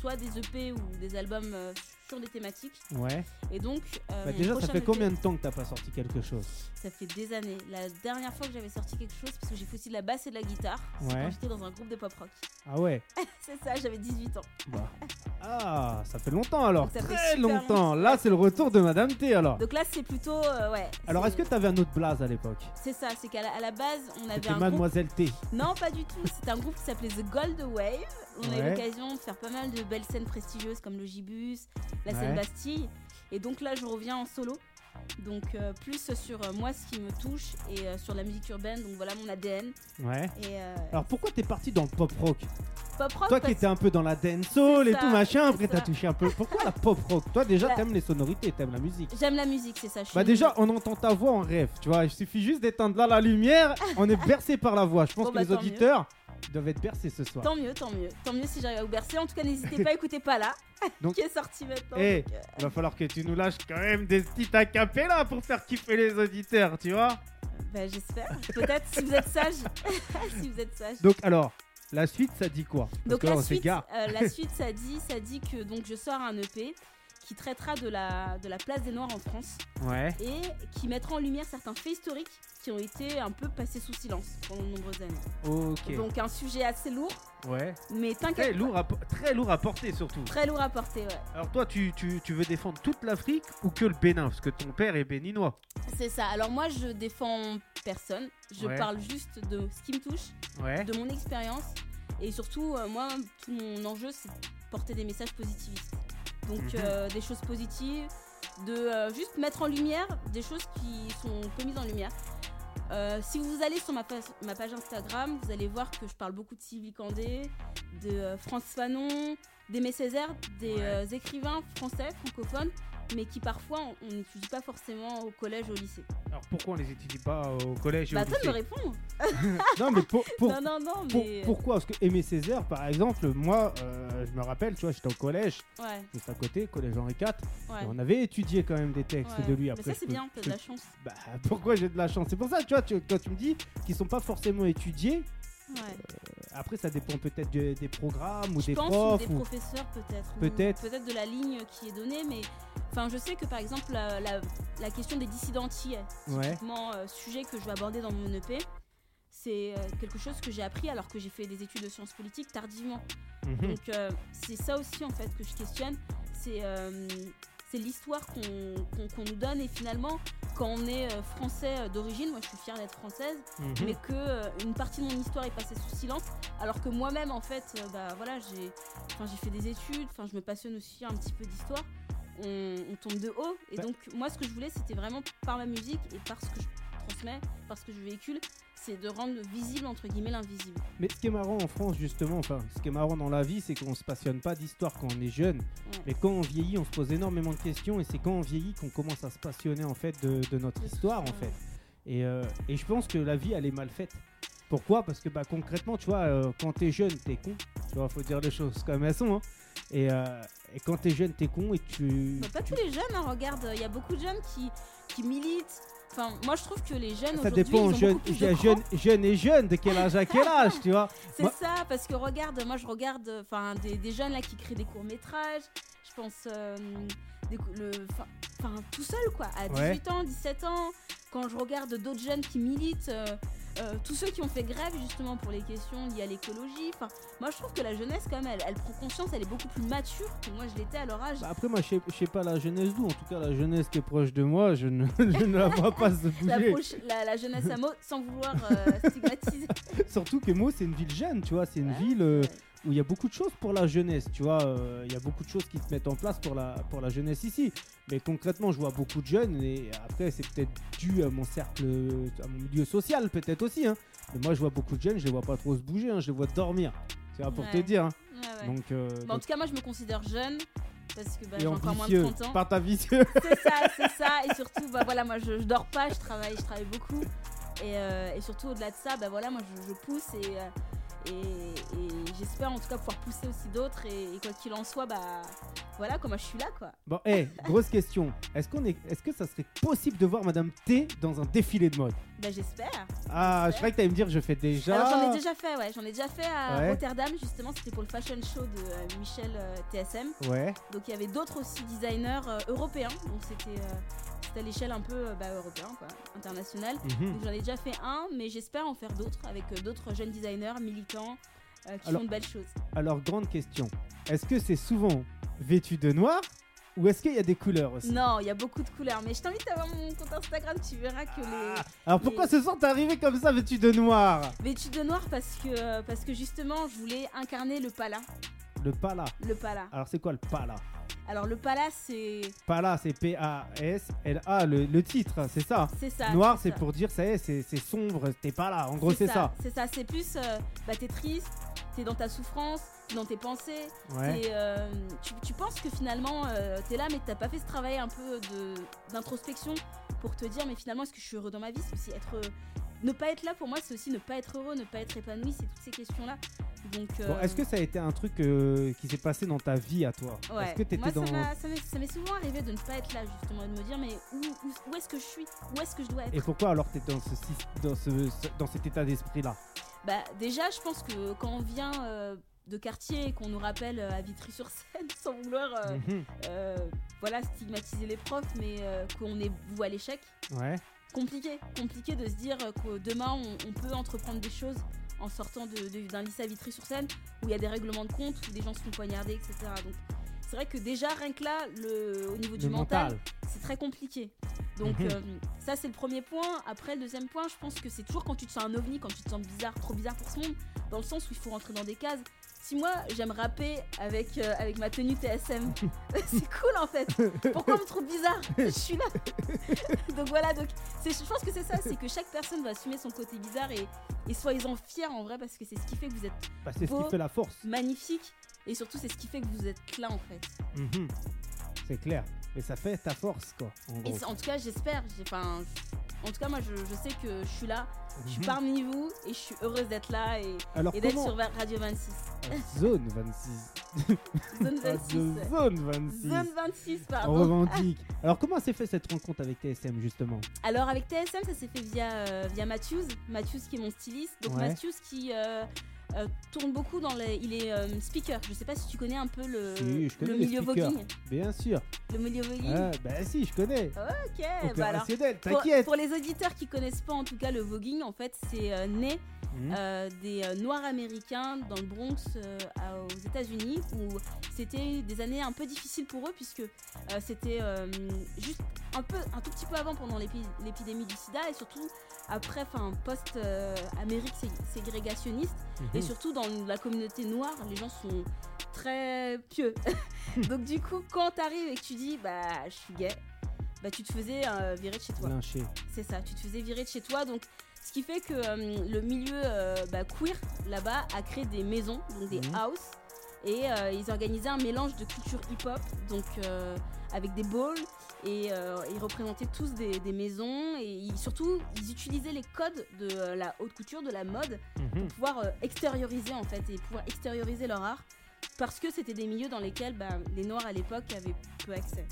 soit des EP ou des albums euh, sur des thématiques. Ouais. Et donc, euh, Bah déjà, ça fait EP, combien de temps que t'as pas sorti quelque chose? Ça fait des années. La dernière fois que j'avais sorti quelque chose, parce que j'ai fait aussi de la basse et de la guitare, c'est Ouais. quand j'étais dans un groupe de pop rock. Ah ouais C'est ça, j'avais 18 ans. Bah. Ah, ça fait longtemps alors. Ça Très longtemps. longtemps. Là, c'est le retour de Madame T alors. Donc là, c'est plutôt. euh, ouais. Alors, est-ce que t'avais un autre blaze à l'époque? C'est ça, c'est qu'à la, base, on avait un groupe. Mademoiselle T. Non, pas du tout. C'était un groupe qui s'appelait The Gold Wave. On a eu l'occasion de faire pas mal de belles scènes prestigieuses comme le Gibus, la Ouais. scène Bastille. Et donc là, je reviens en solo. Donc euh, plus sur euh, moi ce qui me touche et euh, sur la musique urbaine. Donc voilà mon ADN. Ouais. Et Alors, pourquoi t'es parti dans le pop rock? Pop rock. Toi qui étais un peu dans la dancehall et ça, tout machin, après t'as touché un peu. Pourquoi la pop rock? Toi déjà La- t'aimes les sonorités, t'aimes la musique. J'aime la musique, c'est ça. je Bah déjà on entend ta voix en rêve, tu vois, il suffit juste d'éteindre là la lumière, on est bercé par la voix. Je pense Bon, que bah, les mieux. Doivent être bercés ce soir. Tant mieux, tant mieux. Tant mieux si j'arrive à vous bercer. En tout cas, n'hésitez pas à écouter pas là. Donc- qui est sorti maintenant. Eh, donc, euh, Il va falloir que tu nous lâches quand même des petites acapellas pour faire kiffer les auditeurs, tu vois. bah, j'espère. Peut-être si vous êtes sage. si vous êtes sage. Donc alors, la suite ça dit quoi? Parce Donc que là, la on suite, euh, la suite, ça dit, ça dit que donc je sors un EP qui traitera de la, de la place des Noirs en France Ouais. et qui mettra en lumière certains faits historiques qui ont été un peu passés sous silence pendant de nombreuses années. Donc un sujet assez lourd, Ouais. mais Très t'inquiète. lourd, à, po- très lourd à porter surtout. Très lourd à porter, ouais. Alors toi, tu, tu, tu veux défendre toute l'Afrique ou que le Bénin? Parce que ton père est béninois. C'est ça. Alors moi, je défends personne. Je Ouais. parle juste de ce qui me touche, Ouais. de mon expérience. Et surtout, euh, moi, tout mon enjeu, c'est porter des messages positivistes. Donc, Mhm. euh, des choses positives, de euh, juste mettre en lumière des choses qui sont peu mises en lumière. Euh, si vous allez sur ma, page- ma page Instagram, vous allez voir que je parle beaucoup de Sylvie Candé, de euh, France Fanon, d'Aimé Césaire, des Ouais. euh, écrivains français, francophones, mais qui parfois on n'étudie pas forcément au collège ou au lycée. Alors pourquoi on les étudie pas au collège et Bah, au toi de me lycée répondre. Non mais pour, pour, non, non, non, pour- mais. pourquoi? Parce que Aimé Césaire, par exemple, moi, euh, je me rappelle, tu vois, j'étais au collège, Ouais, juste à côté, collège Henri IV, ouais. et on avait étudié quand même des textes ouais. de lui. Mais Après, ça, je c'est bien, t'as de la chance. Bah, pourquoi j'ai de la chance? C'est pour ça, tu vois, tu- quand tu me dis qu'ils sont pas forcément étudiés, Ouais. après, ça dépend peut-être de- des programmes ou je des pense profs. ou des ou- professeurs peut-être. ou Peut-être. Peut-être de la ligne qui est donnée, mais enfin, je sais que par exemple la, la- la question des dissidentiers, Ouais. typiquement euh, sujet que je vais aborder dans mon EP, c'est euh, quelque chose que j'ai appris alors que j'ai fait des études de sciences politiques tardivement. Mhm. Donc euh, c'est ça aussi en fait que je questionne, c'est euh, c'est l'histoire qu'on nous donne et finalement quand on est euh, français euh, d'origine, moi je suis fière d'être française, Mhm. mais que euh, une partie de mon histoire est passée sous silence alors que moi-même en fait bah voilà j'ai enfin j'ai fait des études enfin je me passionne aussi un petit peu d'histoire on, on tombe de haut et Bah. donc moi ce que je voulais c'était vraiment par ma musique et par ce que je transmets par ce que je véhicule c'est de rendre visible entre guillemets l'invisible Mais ce qui est marrant en France, justement, enfin, ce qui est marrant dans la vie, c'est qu'on se passionne pas d'histoire quand on est jeune. Mais quand on vieillit, on se pose énormément de questions et c'est quand on vieillit qu'on commence à se passionner en fait de, de notre histoire en fait. Et, euh, et je pense que la vie elle est mal faite. Pourquoi? Parce que bah, concrètement, tu vois, euh, quand t'es jeune, t'es con. Tu vois, faut dire les choses comme elles sont. hein. Et, euh, et quand t'es jeune, t'es con et tu. Bah, pas tu- tous les jeunes hein, regarde il y a beaucoup de jeunes qui qui militent enfin moi je trouve que les jeunes Ça dépend, jeune, jeune, et jeune, de quel âge à quel âge, tu vois C'est Moi- ça, parce que regarde, moi je regarde enfin des, des jeunes là qui créent des courts métrages. Je pense euh, des le, enfin tout seul quoi, à 18 Ouais. ans, 17 ans. Quand je regarde d'autres jeunes qui militent, euh, euh, tous ceux qui ont fait grève justement pour les questions liées à l'écologie. Enfin, moi je trouve que la jeunesse quand même, elle, elle prend conscience, elle est beaucoup plus mature que moi je l'étais à leur âge. Bah après, moi, je sais- je sais pas la jeunesse d'où. En tout cas, la jeunesse qui est proche de moi, je ne, je ne la vois pas se la, bouger. proche- la, la jeunesse à mots, sans vouloir euh, stigmatiser. Surtout que Meaux, c'est une ville jeune, tu vois. C'est une Ouais, ville euh, ouais. Où il y a beaucoup de choses pour la jeunesse, tu vois. euh, Il y a beaucoup de choses qui se mettent en place pour la, pour la jeunesse ici. Mais concrètement, je vois beaucoup de jeunes et après, c'est peut-être dû à mon cercle, à mon milieu social, peut-être aussi. hein. Mais moi, je vois beaucoup de jeunes, je les vois pas trop se bouger, hein, je les vois dormir. Tu vois, pour te Ouais. dire. hein. Ouais, ouais. Donc, euh, Bah, en tout cas, moi je me considère jeune. Parce que bah, j'ai encore moins de ambitieux, 30 ans. par ta vicieux. C'est ça, c'est ça. Et surtout, bah voilà, moi je, je dors pas, je travaille, je travaille beaucoup. Et, euh, et surtout au-delà de ça, bah voilà, moi je, je pousse et, et, j'espère en tout cas pouvoir pousser aussi d'autres. Et, quoi qu'il en soit, bah voilà, moi je suis là quoi. Bon, hé, grosse question. Est-ce qu'on est, est-ce que ça serait possible de voir Madame T dans un défilé de mode? Bah j'espère. Ah, je croyais que t'allais me dire, je fais déjà. Alors j'en ai déjà fait, ouais, j'en ai déjà fait à Ouais. Rotterdam justement, c'était pour le fashion show de euh, Michel euh, TSM. Ouais. Donc il y avait d'autres aussi designers euh, européens, donc c'était euh, à l'échelle un peu bah, européen, quoi, internationale. Mhm. Donc j'en ai déjà fait un, mais j'espère en faire d'autres avec d'autres jeunes designers militants qui Alors- font de belles choses. Alors, grande question. Est-ce que c'est souvent vêtu de noir ou est-ce qu'il y a des couleurs aussi Non, il y a beaucoup de couleurs, mais je t'invite à voir mon compte Instagram, tu verras que les Alors, pourquoi les- ce soir t'es arrivé comme ça vêtu de noir vêtus de noir parce que parce que justement je voulais incarner le pala, Le pala. le pala. Alors, c'est quoi le pala? Alors le pala c'est Pala, c'est P-A-S-L-A, le, le titre, c'est ça? C'est ça. Noir, c'est pour dire, ça y est, c'est c'est sombre, t'es pas là. En gros, c'est ça. C'est ça, c'est plus euh, bah t'es triste, t'es dans ta souffrance, t'es dans tes pensées, Ouais. euh, tu, tu penses que finalement euh, t'es là mais t'as pas fait ce travail un peu d'introspection pour te dire mais finalement est-ce que je suis heureux dans ma vie? C'est aussi être euh, ne pas être là pour moi c'est aussi ne pas être heureux ne pas être épanoui c'est toutes ces questions là donc euh, Bon, est-ce que ça a été un truc euh, qui s'est passé dans ta vie à toi? Ouais. Est-ce que moi dans. ça m'est souvent arrivé de ne pas être là justement et de me dire mais où, où, où est-ce que je suis? Où est-ce que je dois être? Et pourquoi alors t'es dans, ce, dans, ce, dans cet état d'esprit-là? Bah déjà, je pense que quand on vient euh, de quartier et qu'on nous rappelle euh, à Vitry-sur-Seine, sans vouloir euh, Mhm. euh, voilà, stigmatiser les profs, mais qu'on est voué à l'échec, Ouais. compliqué. Compliqué de se dire que demain, on, on peut entreprendre des choses en sortant de- de- d'un lycée à Vitry-sur-Seine, où il y a des règlements de compte, où des gens se font poignarder, etc. Donc c'est vrai que déjà, rien que là, le, au niveau du Le mental, mental. c'est très compliqué. Donc Mhm. euh, ça c'est le premier point. Après le deuxième point, je pense que c'est toujours quand tu te sens un ovni, quand tu te sens bizarre, trop bizarre pour ce monde, dans le sens où il faut rentrer dans des cases. Si moi j'aime rapper avec, euh, avec ma tenue TSM, c'est cool en fait. Pourquoi on me trouve bizarre? Je suis là. donc voilà, donc c'est- je pense que c'est ça, c'est que chaque personne va assumer son côté bizarre et, et soyez-en fiers en vrai parce que c'est ce qui fait que vous êtes Bah, c'est ce Beau. qui fait la force. magnifique et surtout c'est ce qui fait que vous êtes là en fait. Mhm. C'est clair. Mais ça fait ta force, quoi. En gros. tout cas j'espère, enfin, en tout cas moi je, je sais que je suis là, je suis Mhm. parmi vous et je suis heureuse d'être là et, d'être sur Radio 26. Ah, Zone 26. Zone Ah, 26. Zone 26. Zone 26, On pardon. revendique. Alors, comment s'est fait cette rencontre avec TSM, justement? Alors avec TSM, ça s'est fait via, euh, via Matthews. Matthews qui est mon styliste. Donc Ouais. Matthews qui, euh, euh, tourne beaucoup dans les. Il est euh, speaker. Je sais pas si tu connais un peu le, Si, je connais le milieu speakers. voguing. Bien sûr. Le milieu voguing. Ah, bah si, je connais. Ok, bah alors. Pour, t'inquiète. pour les auditeurs qui connaissent pas en tout cas le voguing, en fait, c'est euh, né Mhm. des Noirs américains dans le Bronx aux États-Unis où c'était des années un peu difficiles pour eux puisque c'était juste un peu un tout petit peu avant pendant l'épi- l'épidémie du sida et surtout après enfin post Amérique sé- ségrégationniste et Mhm. surtout dans la communauté noire les gens sont très pieux donc du coup quand t'arrives et que tu dis bah je suis gay bah tu te faisais euh, virer de chez toi c'est ça, tu te faisais virer de chez toi. Donc, ce qui fait que euh, le milieu euh, bah, queer là-bas a créé des maisons, donc des Mhm. house, et euh, ils organisaient un mélange de culture hip-hop, donc euh, avec des balls, et euh, ils représentaient tous des, des maisons, et ils- surtout ils utilisaient les codes de euh, la haute couture, de la mode, Mhm. pour pouvoir euh, extérioriser en fait, et pouvoir extérioriser leur art, parce que c'était des milieux dans lesquels bah, les Noirs à l'époque avaient peu accès.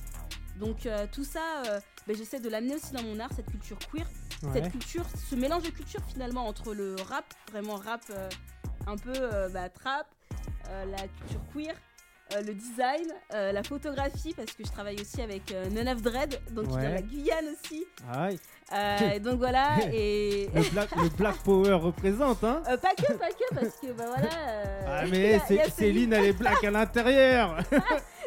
Donc tout ça, bah, j'essaie de l'amener aussi dans mon art, cette culture queer, Ouais. cette culture, ce mélange de culture finalement entre le rap, vraiment rap un peu bah, trap, la culture queer, euh, le design, euh, la photographie, parce que je travaille aussi avec euh, None of Dread, donc il vient de Ouais. la Guyane aussi. Aïe. Euh, et donc voilà, et. Le Black, le Black Power représente, hein Euh, pas que, pas que, parce que bah voilà. euh, Ah mais c'est- Céline, elle est black à l'intérieur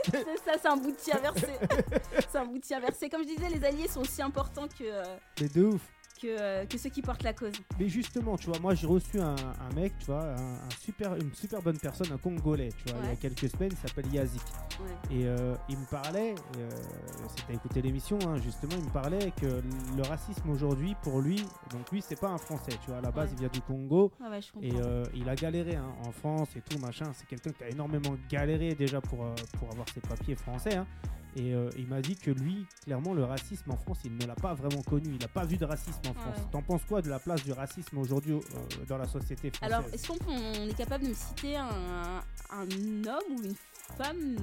C'est ça, c'est un bout inversé. c'est un bout inversé. Comme je disais, les alliés sont aussi importants que, euh, C'est de ouf que, euh, que ceux qui portent la cause. Mais justement, tu vois, moi j'ai reçu un, un mec, tu vois, un, un super, une super bonne personne, un Congolais, tu vois, il y a quelques semaines, il s'appelle Yazik. Ouais. Et euh, il me parlait, euh, si t'as écouté l'émission, hein, justement, il me parlait que le racisme aujourd'hui, pour lui, donc lui c'est pas un Français, tu vois, à la base Ouais. il vient du Congo, Ouais, ouais, je comprends. et euh, il a galéré hein, en France et tout, machin, c'est quelqu'un qui a énormément galéré déjà pour, pour avoir ses papiers français, hein. Et euh, il m'a dit que lui, clairement, le racisme en France, il ne l'a pas vraiment connu. Il n'a pas vu de racisme en France. T'en penses quoi de la place du racisme aujourd'hui euh, dans la société française? Alors, est-ce qu'on est capable de me citer un, un homme ou une femme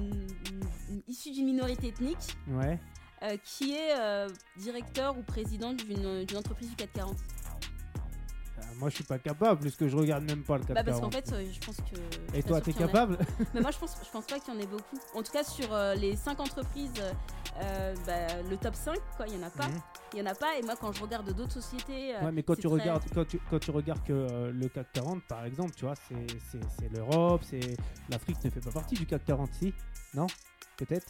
issue d'une minorité ethnique? Ouais. euh, qui est directeur ou président d'une entreprise du 440 Euh, moi, je suis pas capable, puisque je regarde même pas le 440. Bah parce qu'en fait, euh, je pense que. Et toi, t'es capable Mais moi, je pense, je pense pas qu'il y en ait beaucoup. En tout cas, sur euh, les 5 entreprises, euh, bah, le top 5, quoi, il y en a pas. Mhm. Il y en a pas. Et moi, quand je regarde d'autres sociétés. Ouais, mais quand tu, très- regardes, quand, tu, quand tu regardes que le CAC 40, par exemple, tu vois, c'est l'Europe, c'est l'Afrique ne fait pas partie du CAC 40, si? Non? Peut-être?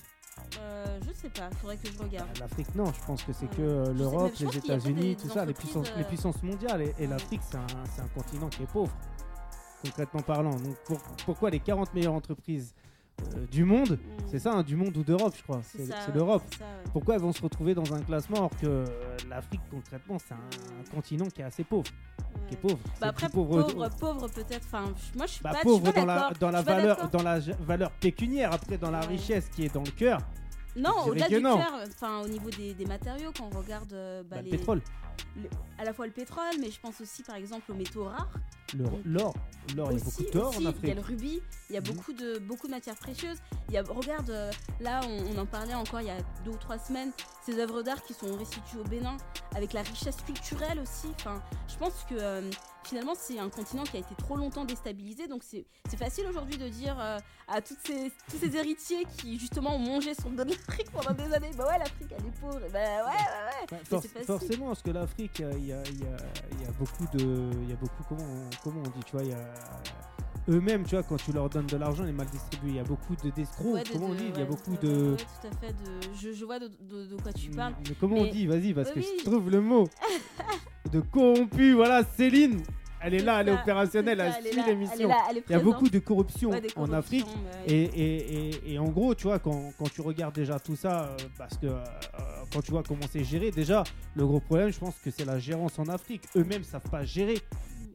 Euh, je sais pas, faudrait que je regarde. Euh, L'Afrique, non, je pense que c'est Ouais. que euh, l'Europe, les États-Unis, tout ça, les puissances, les euh, puissances mondiales. Et, l'Afrique, c'est un, un continent qui est pauvre, concrètement parlant. Donc pour- pourquoi les 40 meilleures entreprises euh, du monde, Mm. c'est ça, hein, du monde ou d'Europe, je crois, c'est l'Europe. ouais. Pourquoi elles vont se retrouver dans un classement alors que euh, l'Afrique, concrètement, c'est un continent qui est assez pauvre, qui est Ouais. pauvre. Bah après, pauvre, pauvre, pauvre peut-être. Enfin, moi, je suis bah, pas, je suis pauvre pas dans la, dans la valeur dans la valeur pécuniaire après dans la Ouais. richesse qui est dans le cœur Non, au-delà du cœur, enfin, au niveau des, des matériaux, quand on regarde euh, bah, bah, les- le pétrole à la fois le pétrole, mais je pense aussi par exemple aux métaux rares. L'or l'or il y a beaucoup d'or en il y a Afrique le rubis, il y a Mhm. beaucoup de beaucoup de matières précieuses. Il y a, regarde, euh, là on, on en parlait encore il y a deux ou trois semaines, ces œuvres d'art qui sont restituées au Bénin, avec la richesse culturelle aussi. Enfin, je pense que euh, finalement c'est un continent qui a été trop longtemps déstabilisé, donc c'est facile aujourd'hui de dire euh, à toutes ces, tous ces héritiers qui justement ont mangé le dos de l'Afrique pendant des années, bah ouais l'Afrique elle est pauvre, bah ouais ouais ouais. Bah, for- forcément parce que l'Afrique il y a, il y a- il y a beaucoup de il y a beaucoup comment on, comment on dit tu vois il y a eux-mêmes tu vois quand tu leur donnes de l'argent les mal distribués il y a beaucoup de d'escrocs Ouais, de- comment on dit il y a beaucoup de ouais, tout à fait. Je, je vois de, quoi tu parles. Mais comment on dit vas-y parce Oui, que oui. je trouve le mot de corrompu voilà Céline elle est là elle est opérationnelle elle est suit elle est l'émission elle est il y a beaucoup de corruption Ouais, en Afrique ouais. Et, et, et, et en gros, tu vois, quand, quand tu regardes déjà tout ça, euh, parce que euh, quand tu vois comment c'est géré, déjà, le gros problème, je pense que c'est la gérance en Afrique. Eux-mêmes savent pas gérer.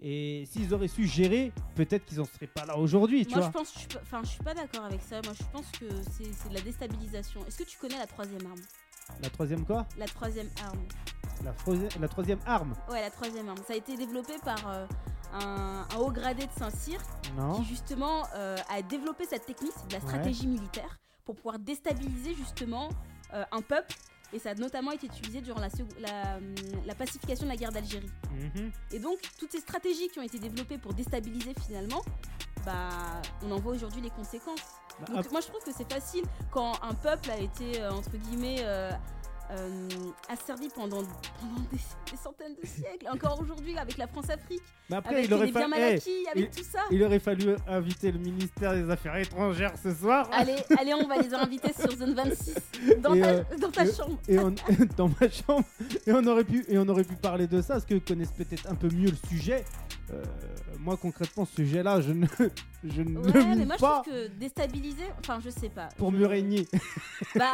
Et s'ils auraient su gérer, peut-être qu'ils en seraient pas là aujourd'hui, Moi, vois. je pense, je suis pas- enfin, je suis pas d'accord avec ça. Moi, je pense que c'est de la déstabilisation. Est-ce que tu connais la troisième arme? La troisième quoi? La troisième arme. la, troisième arme? Ouais, la troisième arme. Ça a été développé par euh, un, un haut gradé de Saint-Cyr Non qui justement euh, a développé cette technique, c'est de la stratégie militaire, pour pouvoir déstabiliser justement euh, un peuple et ça a notamment été utilisé durant la, hum, la pacification de la guerre d'Algérie. Mhm. Et donc, toutes ces stratégies qui ont été développées pour déstabiliser finalement, bah, on en voit aujourd'hui les conséquences. Bah, Donc, moi, je trouve que c'est facile quand un peuple a été, euh, entre guillemets, euh, euh, asservi pendant, pendant des, des centaines de siècles. Encore aujourd'hui, avec la France-Afrique, après, avec il aurait, les biens fa- eh, avec tout ça. il aurait fallu inviter le ministère des Affaires étrangères ce soir. Allez, allez, on va les inviter sur Zone 26, dans Et, ta, euh, dans ta et- chambre. et on- dans ma chambre et on aurait pu et on aurait pu parler de ça parce que connaissent peut-être un peu mieux le sujet Euh, moi concrètement ce sujet là je ne je ne Ouais, le mais moi, je pas trouve que déstabiliser, enfin, je sais pas. pour Je- mieux régner Bah,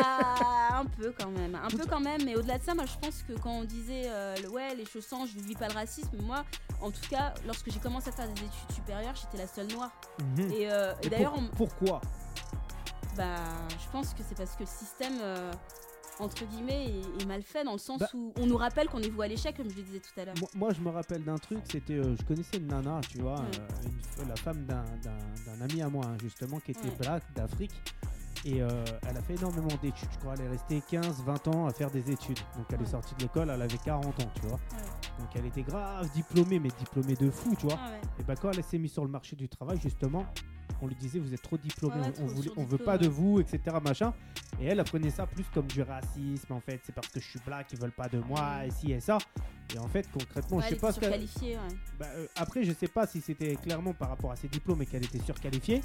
un peu quand même, un peu quand même, mais au-delà de ça, moi je pense que quand on disait euh, ouais, les choses changent, je vis pas le racisme, moi, en tout cas, lorsque j'ai commencé à faire des études supérieures, j'étais la seule noire. Mhm. Et, euh, et Et d'ailleurs, pour- on- pourquoi? Bah, je pense que c'est parce que le système, entre guillemets, est, est mal fait dans le sens Bah- où on nous rappelle qu'on est voué à l'échec, comme je le disais tout à l'heure. moi, moi, je me rappelle d'un truc c'était euh, je connaissais une nana tu vois Ouais. euh, une la femme d'un ami à moi hein, justement qui était Ouais. black d'Afrique et euh, elle a fait énormément d'études je crois elle est restée 15 20 ans à faire des études donc elle est sortie de l'école elle avait 40 ans tu vois Ouais. donc elle était grave diplômée mais diplômée de fou tu vois Ah. Et bah quand elle s'est mise sur le marché du travail, justement, on lui disait vous êtes trop diplômé, Ouais, on, voulait- on veut pas de vous, etc. Machin. Et elle apprenait ça plus comme du racisme en fait. C'est parce que je suis black, ils veulent pas de moi, et ci et ça. Et en fait, concrètement, Ouais, je elle sais pas ce qu'elle. ouais. Bah, euh, après, je sais pas si c'était clairement par rapport à ses diplômes et qu'elle était surqualifiée,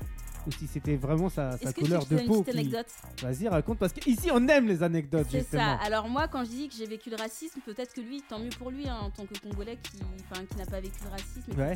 ou si c'était vraiment sa, couleur de peau. une petite qui- anecdote? Vas-y, raconte parce qu'ici on aime les anecdotes C'est ça. Alors moi, quand je dis que j'ai vécu le racisme, peut-être que lui, tant mieux pour lui, hein, en tant que Congolais qui, qui n'a pas vécu le racisme, etc. Ouais.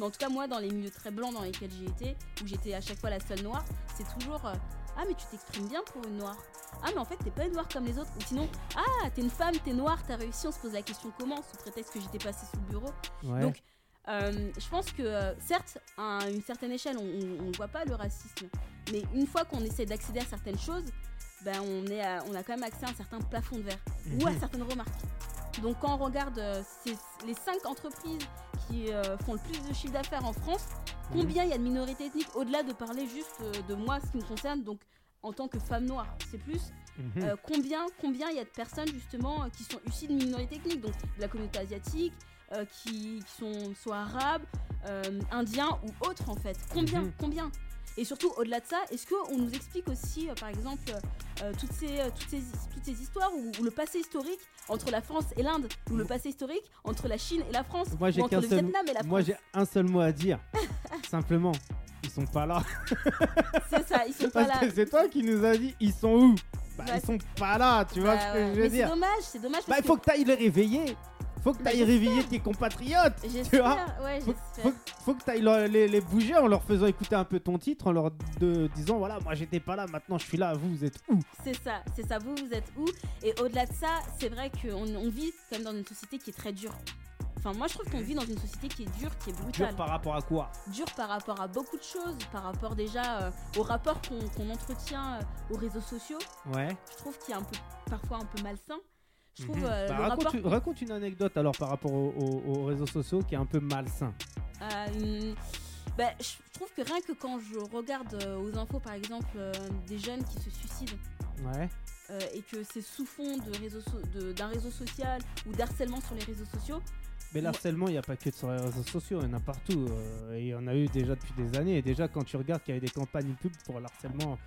Mais en tout cas, moi, dans les milieux très blancs dans lesquels j'ai été, où j'étais à chaque fois la seule noire, c'est toujours euh, ah mais tu t'exprimes bien pour une noire. Ah mais en fait t'es pas une noire comme les autres. Ou sinon ah t'es une femme, t'es noire, t'as réussi. On se pose la question comment sous prétexte que j'étais passée sous le bureau. Ouais. Donc, euh, je pense que, euh, certes, à une certaine échelle, on ne voit pas le racisme. Mais une fois qu'on essaie d'accéder à certaines choses, ben, on, est à- on a quand même accès à un certain plafond de verre ou à Mhm. certaines remarques. Donc, quand on regarde euh, les cinq entreprises qui euh, font le plus de chiffre d'affaires en France, Mhm. combien il y a de minorités ethniques au-delà de parler juste euh, de moi, ce qui me concerne, donc en tant que femme noire, c'est plus Mhm. euh, combien combien il y a de personnes justement qui sont issues de minorités ethniques, donc de la communauté asiatique, euh, qui, qui sont soit arabes, euh, indiens ou autres en fait. Combien Mhm. Combien? Et surtout au-delà de ça, est-ce qu'on nous explique aussi, euh, par exemple, euh, toutes, ces, euh, toutes, ces, toutes ces histoires ou, ou le passé historique entre la France et l'Inde, ou le passé historique entre la Chine et la France, Moi, ou entre le seul- Vietnam et la Moi France j'ai un seul mot à dire. Simplement, ils sont pas là. C'est ça, ils sont pas Parce là. que c'est toi qui nous as dit, ils sont où? Bah, Bah, ils sont pas là, tu vois Bah, ce que ouais. je Mais veux c'est dire dommage, c'est dommage Bah, il faut que t'ailles les réveiller. Faut que t'ailles réveiller tes compatriotes. tu vois j'espère, ouais, Faut, j'espère. faut, faut que t'ailles les, les bouger en leur faisant écouter un peu ton titre, en leur de- disant voilà, moi j'étais pas là, maintenant je suis là, vous, vous êtes où? C'est ça, c'est ça. Vous, vous êtes où? Et au-delà de ça, c'est vrai qu'on on vit quand même dans une société qui est très dure. Enfin, moi, je trouve qu'on vit dans une société qui est dure, qui est brutale. par rapport à quoi? Dure par rapport à beaucoup de choses, par rapport déjà euh, au rapport qu'on qu'on entretient euh, aux réseaux sociaux. Ouais. Je trouve qu'il est un peu, parfois un peu malsain. Je trouve euh, Bah, raconte, rapport. une- raconte une anecdote alors par rapport aux, aux- aux réseaux sociaux qui est un peu malsain. une- bah, je trouve que rien que quand je regarde euh, aux infos, par exemple, euh, des jeunes qui se suicident, Ouais. euh, et que c'est sous fond so- d'un réseau social ou d'harcèlement sur les réseaux sociaux, Mais l'harcèlement, il n'y a pas que sur les réseaux sociaux, il y en a partout. euh, et il y en a eu déjà depuis des années. Et déjà, quand tu regardes qu'il y avait des campagnes pub pour l'harcèlement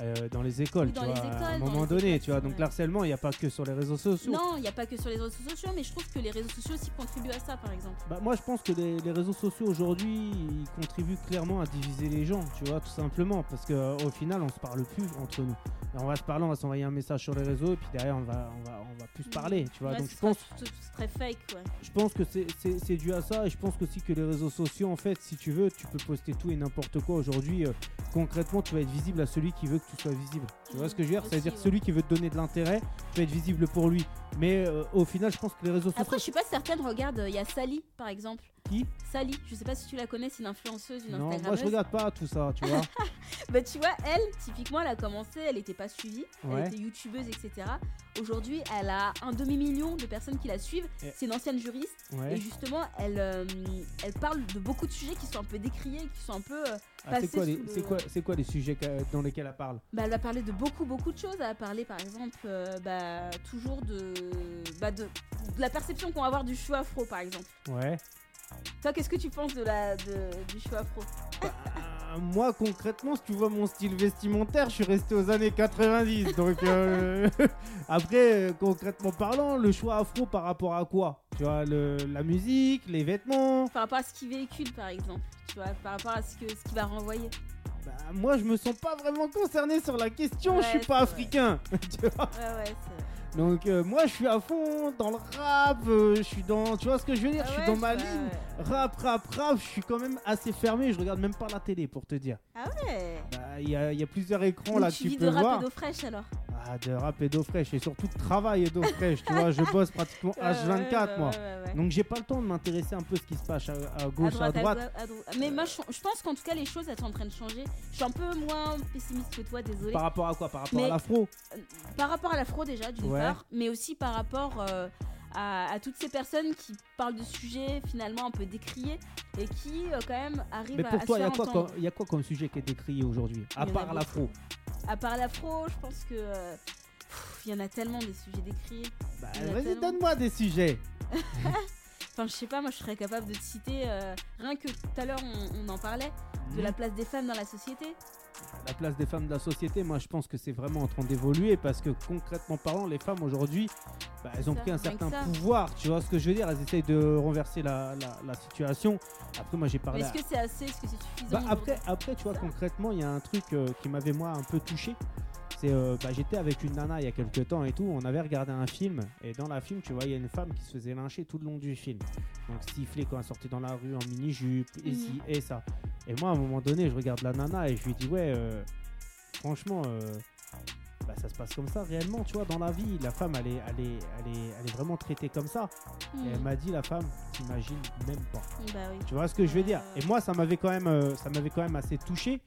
euh, dans les écoles, dans tu les vois, à un moment donné, écoles, tu vois. Donc l'harcèlement, il n'y a pas que sur les réseaux sociaux. Non, il n'y a pas que sur les réseaux sociaux, mais je trouve que les réseaux sociaux aussi contribuent à ça, par exemple. Bah, moi, je pense que les, les réseaux sociaux aujourd'hui, ils contribuent clairement à diviser les gens, tu vois, tout simplement. Parce qu'au final, on se parle plus entre nous. Et on va se parler, on va s'envoyer un message sur les réseaux, et puis derrière, on va, on va, on va plus se parler, tu vois. Ouais, Donc je pense, tout- tout- c'est très fake, ouais. je pense que c'est- c'est dû à ça, et je pense aussi que les réseaux sociaux, en fait, si tu veux, tu peux poster tout et n'importe quoi aujourd'hui. euh, concrètement, tu vas être visible à celui qui veut que tu sois visible. Tu vois ce que je veux dire? C'est-à-dire ouais. celui qui veut te donner de l'intérêt, tu vas être visible pour lui. Mais euh, au final, je pense que les réseaux sociaux. Après, je suis pas certaine, regarde, il y a Sally, par exemple. Qui Sally, je sais pas si tu la connais, c'est une influenceuse, une Non, moi je regarde pas tout ça, tu vois. Bah tu vois, elle, typiquement, elle a commencé, elle était pas suivie, Ouais. elle était youtubeuse, etc. Aujourd'hui, elle a un demi-million de personnes qui la suivent. Et- C'est une ancienne juriste Ouais. et justement, elle, euh, elle parle de beaucoup de sujets qui sont un peu décriés, qui sont un peu. euh, Ah, c'est quoi, les- le- quoi, quoi les sujets dans lesquels elle parle? Bah, elle va parler de beaucoup, beaucoup de choses. Elle va parler, par exemple, euh, bah, toujours de, bah, de, de la perception qu'on va avoir du cheveu afro, par exemple. Ouais. Toi, qu'est-ce que tu penses de la, de, du cheveu afro Euh, moi concrètement, si tu vois mon style vestimentaire, je suis resté aux années 90. Donc euh, après, euh, concrètement parlant, le choix afro par rapport à quoi? Tu vois, le, la musique, les vêtements? Par rapport à ce qu'il véhicule, par exemple. Tu vois, par rapport à ce que ce qu'il va renvoyer. Bah, moi, je me sens pas vraiment concerné sur la question. je suis pas africain. tu vois Ouais, ouais, c'est. Donc euh, moi, je suis à fond dans le rap. euh, je suis dans, tu vois ce que je veux dire Ah Je suis ouais, dans ma ligne. Rap, rap, rap. Je suis quand même assez fermé. Je regarde même pas la télé pour te dire. Ah ouais Bah, Il y, a, il y a plusieurs écrans Donc là tu que vis tu de peux rap voir. et d'eau fraîche alors Ah, de rap et d'eau fraîche et surtout de travail et d'eau fraîche. tu vois, je bosse pratiquement H24 Ouais, moi. ouais. Donc j'ai pas le temps de m'intéresser un peu à ce qui se passe à, gauche, à droite, à droite. droite, à droite. Mais moi, je, pense qu'en tout cas, les choses, elles sont en train de changer. Je suis un peu moins pessimiste que toi, désolé. Par rapport à quoi? Par rapport Mais- à l'afro? Par rapport à l'afro, déjà, d'une Ouais. mais aussi par rapport euh, à, à toutes ces personnes qui parlent de sujets finalement un peu décriés et qui, euh, quand même, arrivent Mais pour à toi, se il y, a faire quoi entendre. comme- y a quoi comme sujet qui est décrié aujourd'hui À Il part l'afro À part l'afro, je pense que. euh, Il y en a tellement des sujets décriés. bah, Il Vas-y, tellement. donne-moi des sujets. Enfin, je sais pas, moi je serais capable de te citer. euh, rien que tout à l'heure, on, on en parlait, de la Mhm. place des femmes dans la société. La place des femmes de la société, moi je pense que c'est vraiment en train d'évoluer parce que concrètement parlant, les femmes aujourd'hui, bah, elles ont Ça, pris un certain pouvoir. Tu vois ce que je veux dire? Elles essayent de renverser la, la- la situation. Après, moi j'ai parlé. est-ce à- que c'est assez? Est-ce que c'est suffisant Bah, après, après, tu vois, concrètement, il y a un truc euh, qui m'avait moi un peu touché. C'est, euh, bah, j'étais avec une nana il y a quelques temps et tout. On avait regardé un film et dans la film, tu vois, il y a une femme qui se faisait lyncher tout le long du film. Donc siffler quand elle sortait dans la rue en mini jupe et ci Mhm. et ça. Et moi, à un moment donné, je regarde la nana et je lui dis ouais, euh, franchement. euh, bah, ça se passe comme ça réellement, tu vois, dans la vie. La femme, elle est, elle est, elle est, elle est vraiment traitée comme ça. Et elle Hmm, m'a dit, la femme, t'imagines même pas. Bah oui. Tu vois ce que je veux dire? Et moi, ça m'avait quand même, ça m'avait quand même assez touché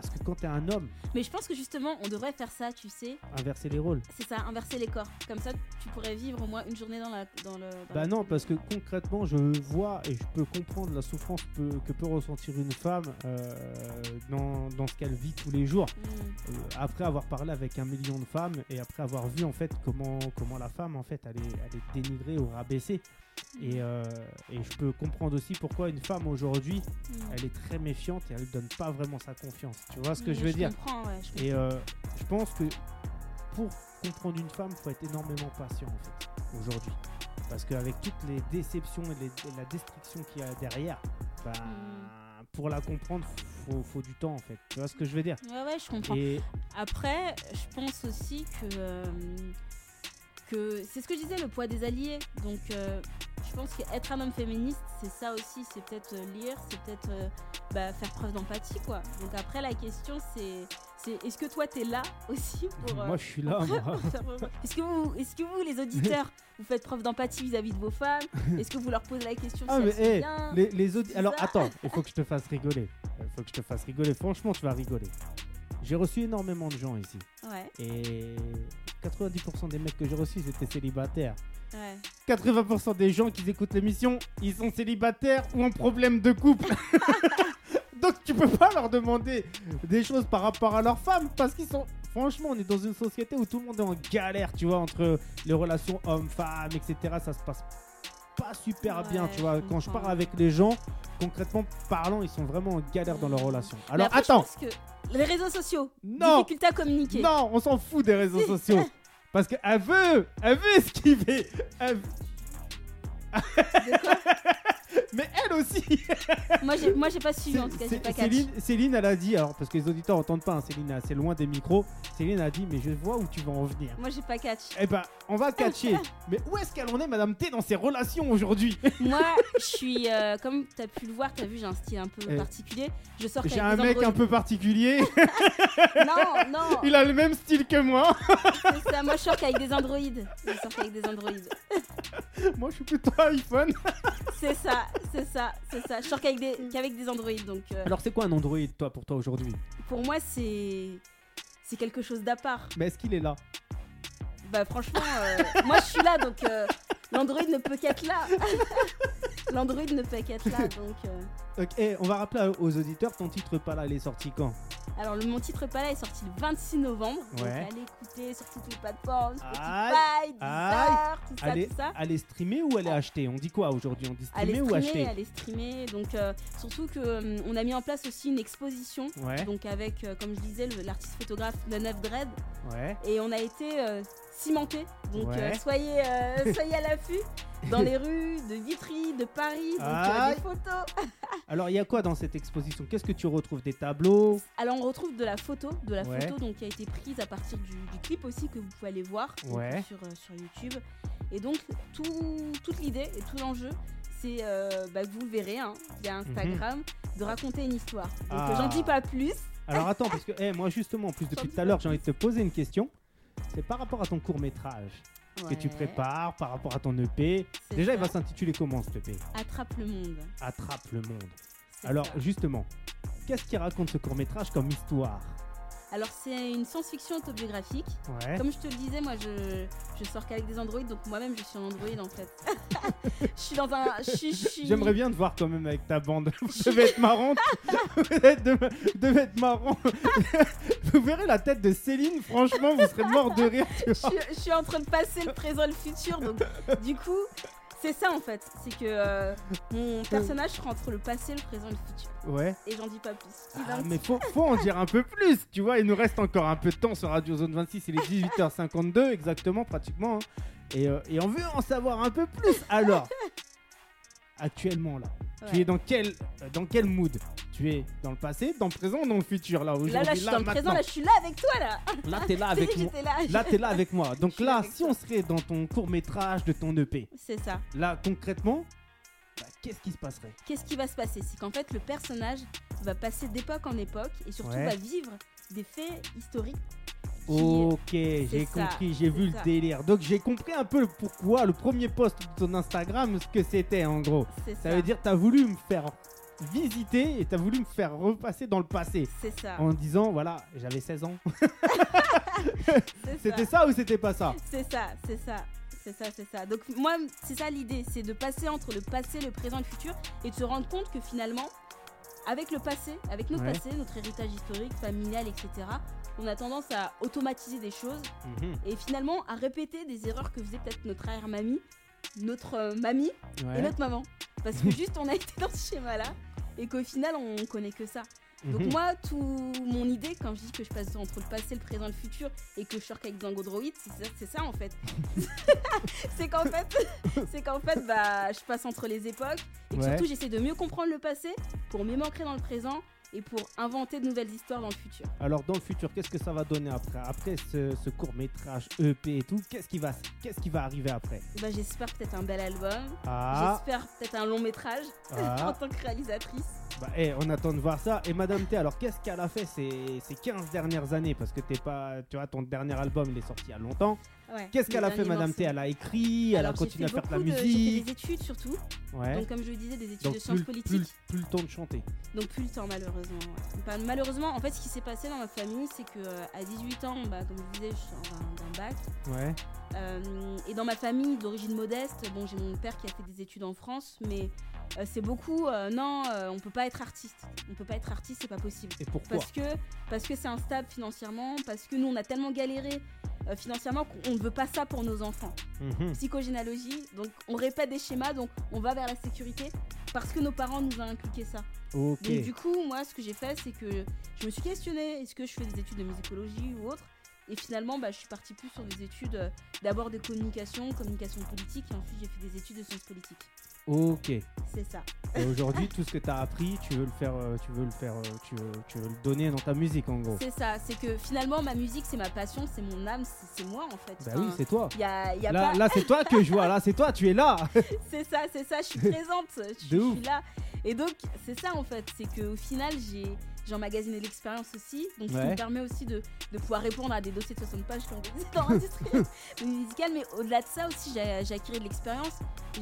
parce que quand t'es un homme, Mais je pense que justement, on devrait faire ça, tu sais. inverser les rôles. C'est ça, inverser les corps. Comme ça, tu pourrais vivre au moins une journée dans, la, dans le. dans Bah non, parce que concrètement, je vois et je peux comprendre la souffrance que peut ressentir une femme euh, dans, dans ce qu'elle vit tous les jours. Hmm. Euh, après avoir parlé avec un million de femmes et après avoir vu en fait comment, comment la femme en fait elle est, elle est dénigrée ou rabaissée. Et, euh, et je peux comprendre aussi pourquoi une femme aujourd'hui, Hmm. elle est très méfiante et elle donne pas vraiment sa confiance. Tu vois ce que Mais je veux dire comprends, ouais, je Et comprends. euh, je pense que pour comprendre une femme, il faut être énormément patient en fait, aujourd'hui. Parce qu'avec toutes les déceptions et, les- et la destruction qu'il y a derrière, bah, Mm. pour la comprendre, faut, faut du temps en fait. Tu vois ce que je veux dire Ouais, ouais, je comprends. Et Après, je pense aussi que. euh, que c'est ce que je disais, le poids des alliés. Donc, euh, je pense qu'être un homme féministe, c'est ça aussi. C'est peut-être euh, lire, c'est peut-être euh, bah, faire preuve d'empathie, quoi. Donc, après, la question, c'est. c'est est-ce que toi, t'es là aussi pour. euh, moi je suis là, Est-ce que, vous, est-ce que vous, les auditeurs, vous faites preuve d'empathie vis-à-vis de vos femmes? Est-ce que vous leur posez la question Ah si mais elles sont hey, bien? les, les Alors attends, il faut que je te fasse rigoler. Il faut que je te fasse rigoler. Franchement, tu vas rigoler. J'ai reçu énormément de gens ici. Ouais, Et 90% des mecs que j'ai reçus, étaient célibataires. ouais. 80% des gens qui écoutent l'émission, ils sont célibataires ou en problème de couple. Donc tu peux pas leur demander des choses par rapport à leur femme parce qu'ils sont... Franchement, on est dans une société où tout le monde est en galère, tu vois, entre les relations hommes-femmes, etc. Ça se passe pas super Ouais, bien, tu vois. Quand je parle avec les gens, concrètement parlant, ils sont vraiment en galère dans leur relation. Alors après, je attends, pense que les réseaux sociaux, non, difficulté à communiquer. non, on s'en fout des réseaux sociaux. Parce qu'elle veut, elle veut esquiver. Elle... Mais elle aussi. moi, j'ai, moi, j'ai pas suivi, en C'est- tout cas, j'ai c'est- pas catch. Céline, Céline, elle a dit, alors parce que les auditeurs n'entendent pas, hein, Céline est assez loin des micros. Céline a dit, mais je vois où tu vas en venir. Moi, j'ai pas catch. Eh ben, on va catcher. mais où est-ce qu'elle en est, Madame T, dans ses relations aujourd'hui Moi, je suis, euh, comme t'as pu le voir, t'as vu, j'ai un style un peu Eh. particulier. Je sors J'ai un des mec un peu particulier. Non, non, Il a le même style que moi. c'est ça. Moi, je sors qu'avec des androïdes. Je sors qu'avec des androïdes. Moi, je suis plutôt iPhone. C'est ça, c'est ça, c'est ça. Je sors qu'avec des, qu'avec des Android, donc euh, Alors, c'est quoi un Android, toi, pour toi aujourd'hui? Pour moi c'est c'est quelque chose d'à part. Mais est-ce qu'il est là? Bah franchement, euh, moi je suis là, donc euh, l'Android ne peut qu'être là. L'Android ne peut qu'être là, donc. euh, Ok, eh, on va rappeler aux auditeurs ton titre pas là, il est sorti quand? Alors le mon titre pas là est sorti le 26 novembre. Donc Ouais. allez écouter sur toutes les plateformes, Aïe, Spotify, Deezer, tout ça, Allez, tout ça. allez streamer ou allez acheter On dit quoi aujourd'hui? On dit Allez streamer ou streamer, acheter allez streamer. Donc euh, surtout que euh, on a mis en place aussi une exposition. Ouais, Donc avec, euh, comme je disais, le- l'artiste photographe Neuf Dread. ouais. Et on a été euh, cimenté. Donc Ouais. euh, soyez, euh, soyez à l'affût dans les rues de Vitry, de Paris. Donc euh, Aïe. des photos. Alors, il y a quoi dans cette exposition? Qu'est-ce que tu retrouves? Des tableaux? Alors on retrouve de la photo, de la Ouais. photo donc qui a été prise à partir du, du clip aussi que vous pouvez aller voir Ouais. sur, euh, sur YouTube. Et donc tout, toute l'idée et tout l'enjeu, c'est euh, bah, vous le verrez hein, via Instagram, de raconter une histoire. Donc Mhm. Ah. euh, j'en dis pas plus. Alors, attends, parce que eh, moi, justement, en plus, depuis tout à l'heure, j'ai envie de te poser une question. C'est par rapport à ton court-métrage que tu prépares, par rapport à ton EP. Déjà, il va s'intituler comment cet EP Attrape le monde. Attrape le monde. Alors, ça. justement, qu'est-ce qui raconte ce court-métrage comme histoire? Alors c'est une science-fiction autobiographique. Ouais. Comme je te le disais, moi je, je sors qu'avec des Android, donc moi-même je suis en Android en fait. je suis dans un. J'aimerais bien te voir quand même avec ta bande. Vous devez être marrante. Vous devez devez être marrant. vous verrez la tête de Céline, franchement, vous serez mort de rire. je suis en train de passer le présent et le futur, donc du coup, c'est ça en fait. C'est que euh, mon personnage sera entre le passé, le présent et le futur. Ouais. Et j'en dis pas plus. Ah, mais faut, faut en dire un peu plus, tu vois. Il nous reste encore un peu de temps sur Radio Zone 26. Il est 18h52 exactement, pratiquement. hein. Et, euh, et on veut en savoir un peu plus. Alors, actuellement là, tu es dans quel, euh, dans quel mood? Tu es dans le passé, dans le présent ou dans le futur là aujourd'hui? Là, là, je suis dans le présent, là, je suis là avec toi là. Là, t'es là avec moi. là. Là, t'es là avec moi. Donc là, si on serait dans ton court métrage de ton EP, C'est ça. là concrètement, bah, qu'est-ce qui se passerait? Qu'est-ce qui va se passer? C'est qu'en fait, le personnage va passer d'époque en époque et surtout Ouais. va vivre des faits historiques. Ok, j'ai compris, j'ai vu le délire. Donc j'ai compris un peu pourquoi, le premier post de ton Instagram, ce que c'était en gros. C'est ça. Ça veut dire t'as voulu me faire visiter et t'as voulu me faire repasser dans le passé. C'est ça. En disant, voilà, j'avais 16 ans. C'était ça. ça ou c'était pas ça? C'est ça, c'est ça. C'est ça, c'est ça. Donc moi, c'est ça l'idée, c'est de passer entre le passé, le présent et le futur et de se rendre compte que finalement, avec le passé, avec notre Ouais. passé, notre héritage historique, familial, etc., on a tendance à automatiser des choses Mhm. et finalement à répéter des erreurs que faisait peut-être notre arrière-mamie, notre euh, mamie Ouais. et notre maman. Parce que juste on a été dans ce schéma-là et qu'au final on connaît que ça. Donc Mhm. moi, tout mon idée, quand je dis que je passe entre le passé, le présent et le futur, et que je sors avec Zango Droid, c'est ça, c'est ça en fait. c'est qu'en fait, c'est qu'en fait, bah, je passe entre les époques, et que Ouais. surtout j'essaie de mieux comprendre le passé pour mieux m'ancrer dans le présent et pour inventer de nouvelles histoires dans le futur. Alors dans le futur, qu'est-ce que ça va donner après? Après ce, ce court métrage EP et tout, qu'est-ce qui va, qu'est-ce qui va arriver après? Bah, j'espère peut-être un bel album, Ah, j'espère peut-être un long métrage en ah. tant que réalisatrice. Bah, eh, on attend de voir ça. Et Madame T, alors qu'est-ce qu'elle a fait ces, ces 15 dernières années? Parce que t'es pas, tu vois, ton dernier album il est sorti il y a longtemps. Ouais, Qu'est-ce le qu'elle a fait, Madame. T? Elle a écrit, elle a continué à faire de la de- J'ai musique. fait des études surtout, Ouais. donc comme je le disais, des études Donc de sciences plus, politiques. plus, plus le temps de chanter. Donc plus le temps malheureusement. ouais. Malheureusement, en fait, ce qui s'est passé dans ma famille, c'est que euh, à 18 ans, bah, comme je disais, je sors d'un- bac. Ouais. Euh, et dans ma famille d'origine modeste, bon, j'ai mon père qui a fait des études en France, mais euh, c'est beaucoup. euh, non, on peut pas être artiste. On peut pas être artiste, c'est pas possible. Et pourquoi? Parce que parce que c'est instable financièrement, parce que nous on a tellement galéré euh, financièrement qu'on ne veut pas ça pour nos enfants. Mhm. Psychogénéalogie, donc on répète des schémas, donc on va vers la sécurité parce que nos parents nous ont inculqué ça. Ok. Donc du coup, moi, ce que j'ai fait, c'est que je me suis questionnée, est-ce que je fais des études de musicologie ou autre? Et finalement, bah, je suis partie plus sur des études, euh, d'abord de communication, communication politique, et ensuite j'ai fait des études de sciences politiques. Ok. C'est ça. Et aujourd'hui, tout ce que tu as appris, tu veux le faire, euh, tu veux le faire, euh, tu veux, tu veux le donner dans ta musique en gros. C'est ça. C'est que finalement, ma musique, c'est ma passion, c'est mon âme, c'est moi en fait. Bah oui, c'est toi. Il y a, y a Là, pas... là c'est toi que je vois. Là, c'est toi. Tu es là. c'est ça, c'est ça, je suis présente, je, suis là. Et donc, c'est ça en fait, c'est qu'au final, j'ai j'ai emmagasiné l'expérience aussi. Donc, qui Ouais. me permet aussi de, de pouvoir répondre à des dossiers de 60 pages comme on disait dans l'industrie musicale. Mais au-delà de ça aussi, j'ai acquis de l'expérience.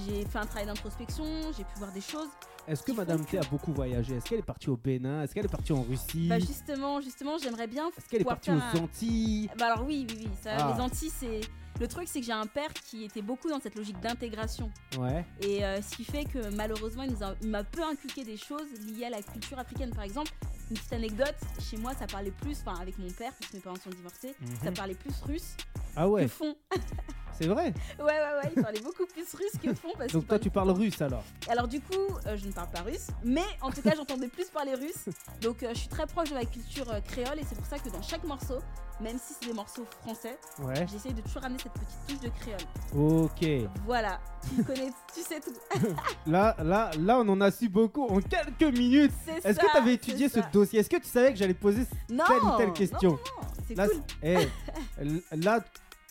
J'ai fait un travail d'introspection, j'ai pu voir des choses. Est-ce que Qui Madame T a beaucoup voyagé? Est-ce qu'elle est partie au Bénin? Est-ce qu'elle est partie en Russie? Bah, justement, justement, j'aimerais bien Est-ce qu'elle est partie aux un- Antilles? Bah alors oui, oui, oui. Ça, Ah. Les Antilles, c'est... Le truc, c'est que j'ai un père qui était beaucoup dans cette logique d'intégration. Ouais. Et euh, ce qui fait que malheureusement, il m'a peu inculqué des choses liées à la culture africaine. Par exemple, une petite anecdote, chez moi, ça parlait plus, enfin avec mon père, parce que mes parents sont divorcés, ça Mhm. parlait plus russe Ah ouais, que fond. c'est vrai. Ouais, ouais, ouais, il parlait beaucoup plus russe que fond. Parce Donc toi, tu parles russe alors Alors du coup, euh, je ne parle pas russe, mais en tout cas, j'entendais plus parler russe. Donc euh, je suis très proche de la culture euh, créole et c'est pour ça que dans chaque morceau, même si c'est des morceaux français, Ouais. j'essaye de toujours amener cette petite touche de créole. Ok. Voilà, tu connais, tu sais tout. Là, là, là, on en a su beaucoup en quelques minutes. C'est Est-ce ça, que tu avais étudié ce ça. Dossier Est-ce que tu savais que j'allais poser non, telle ou telle question non, non, c'est Là, cool. eh, là,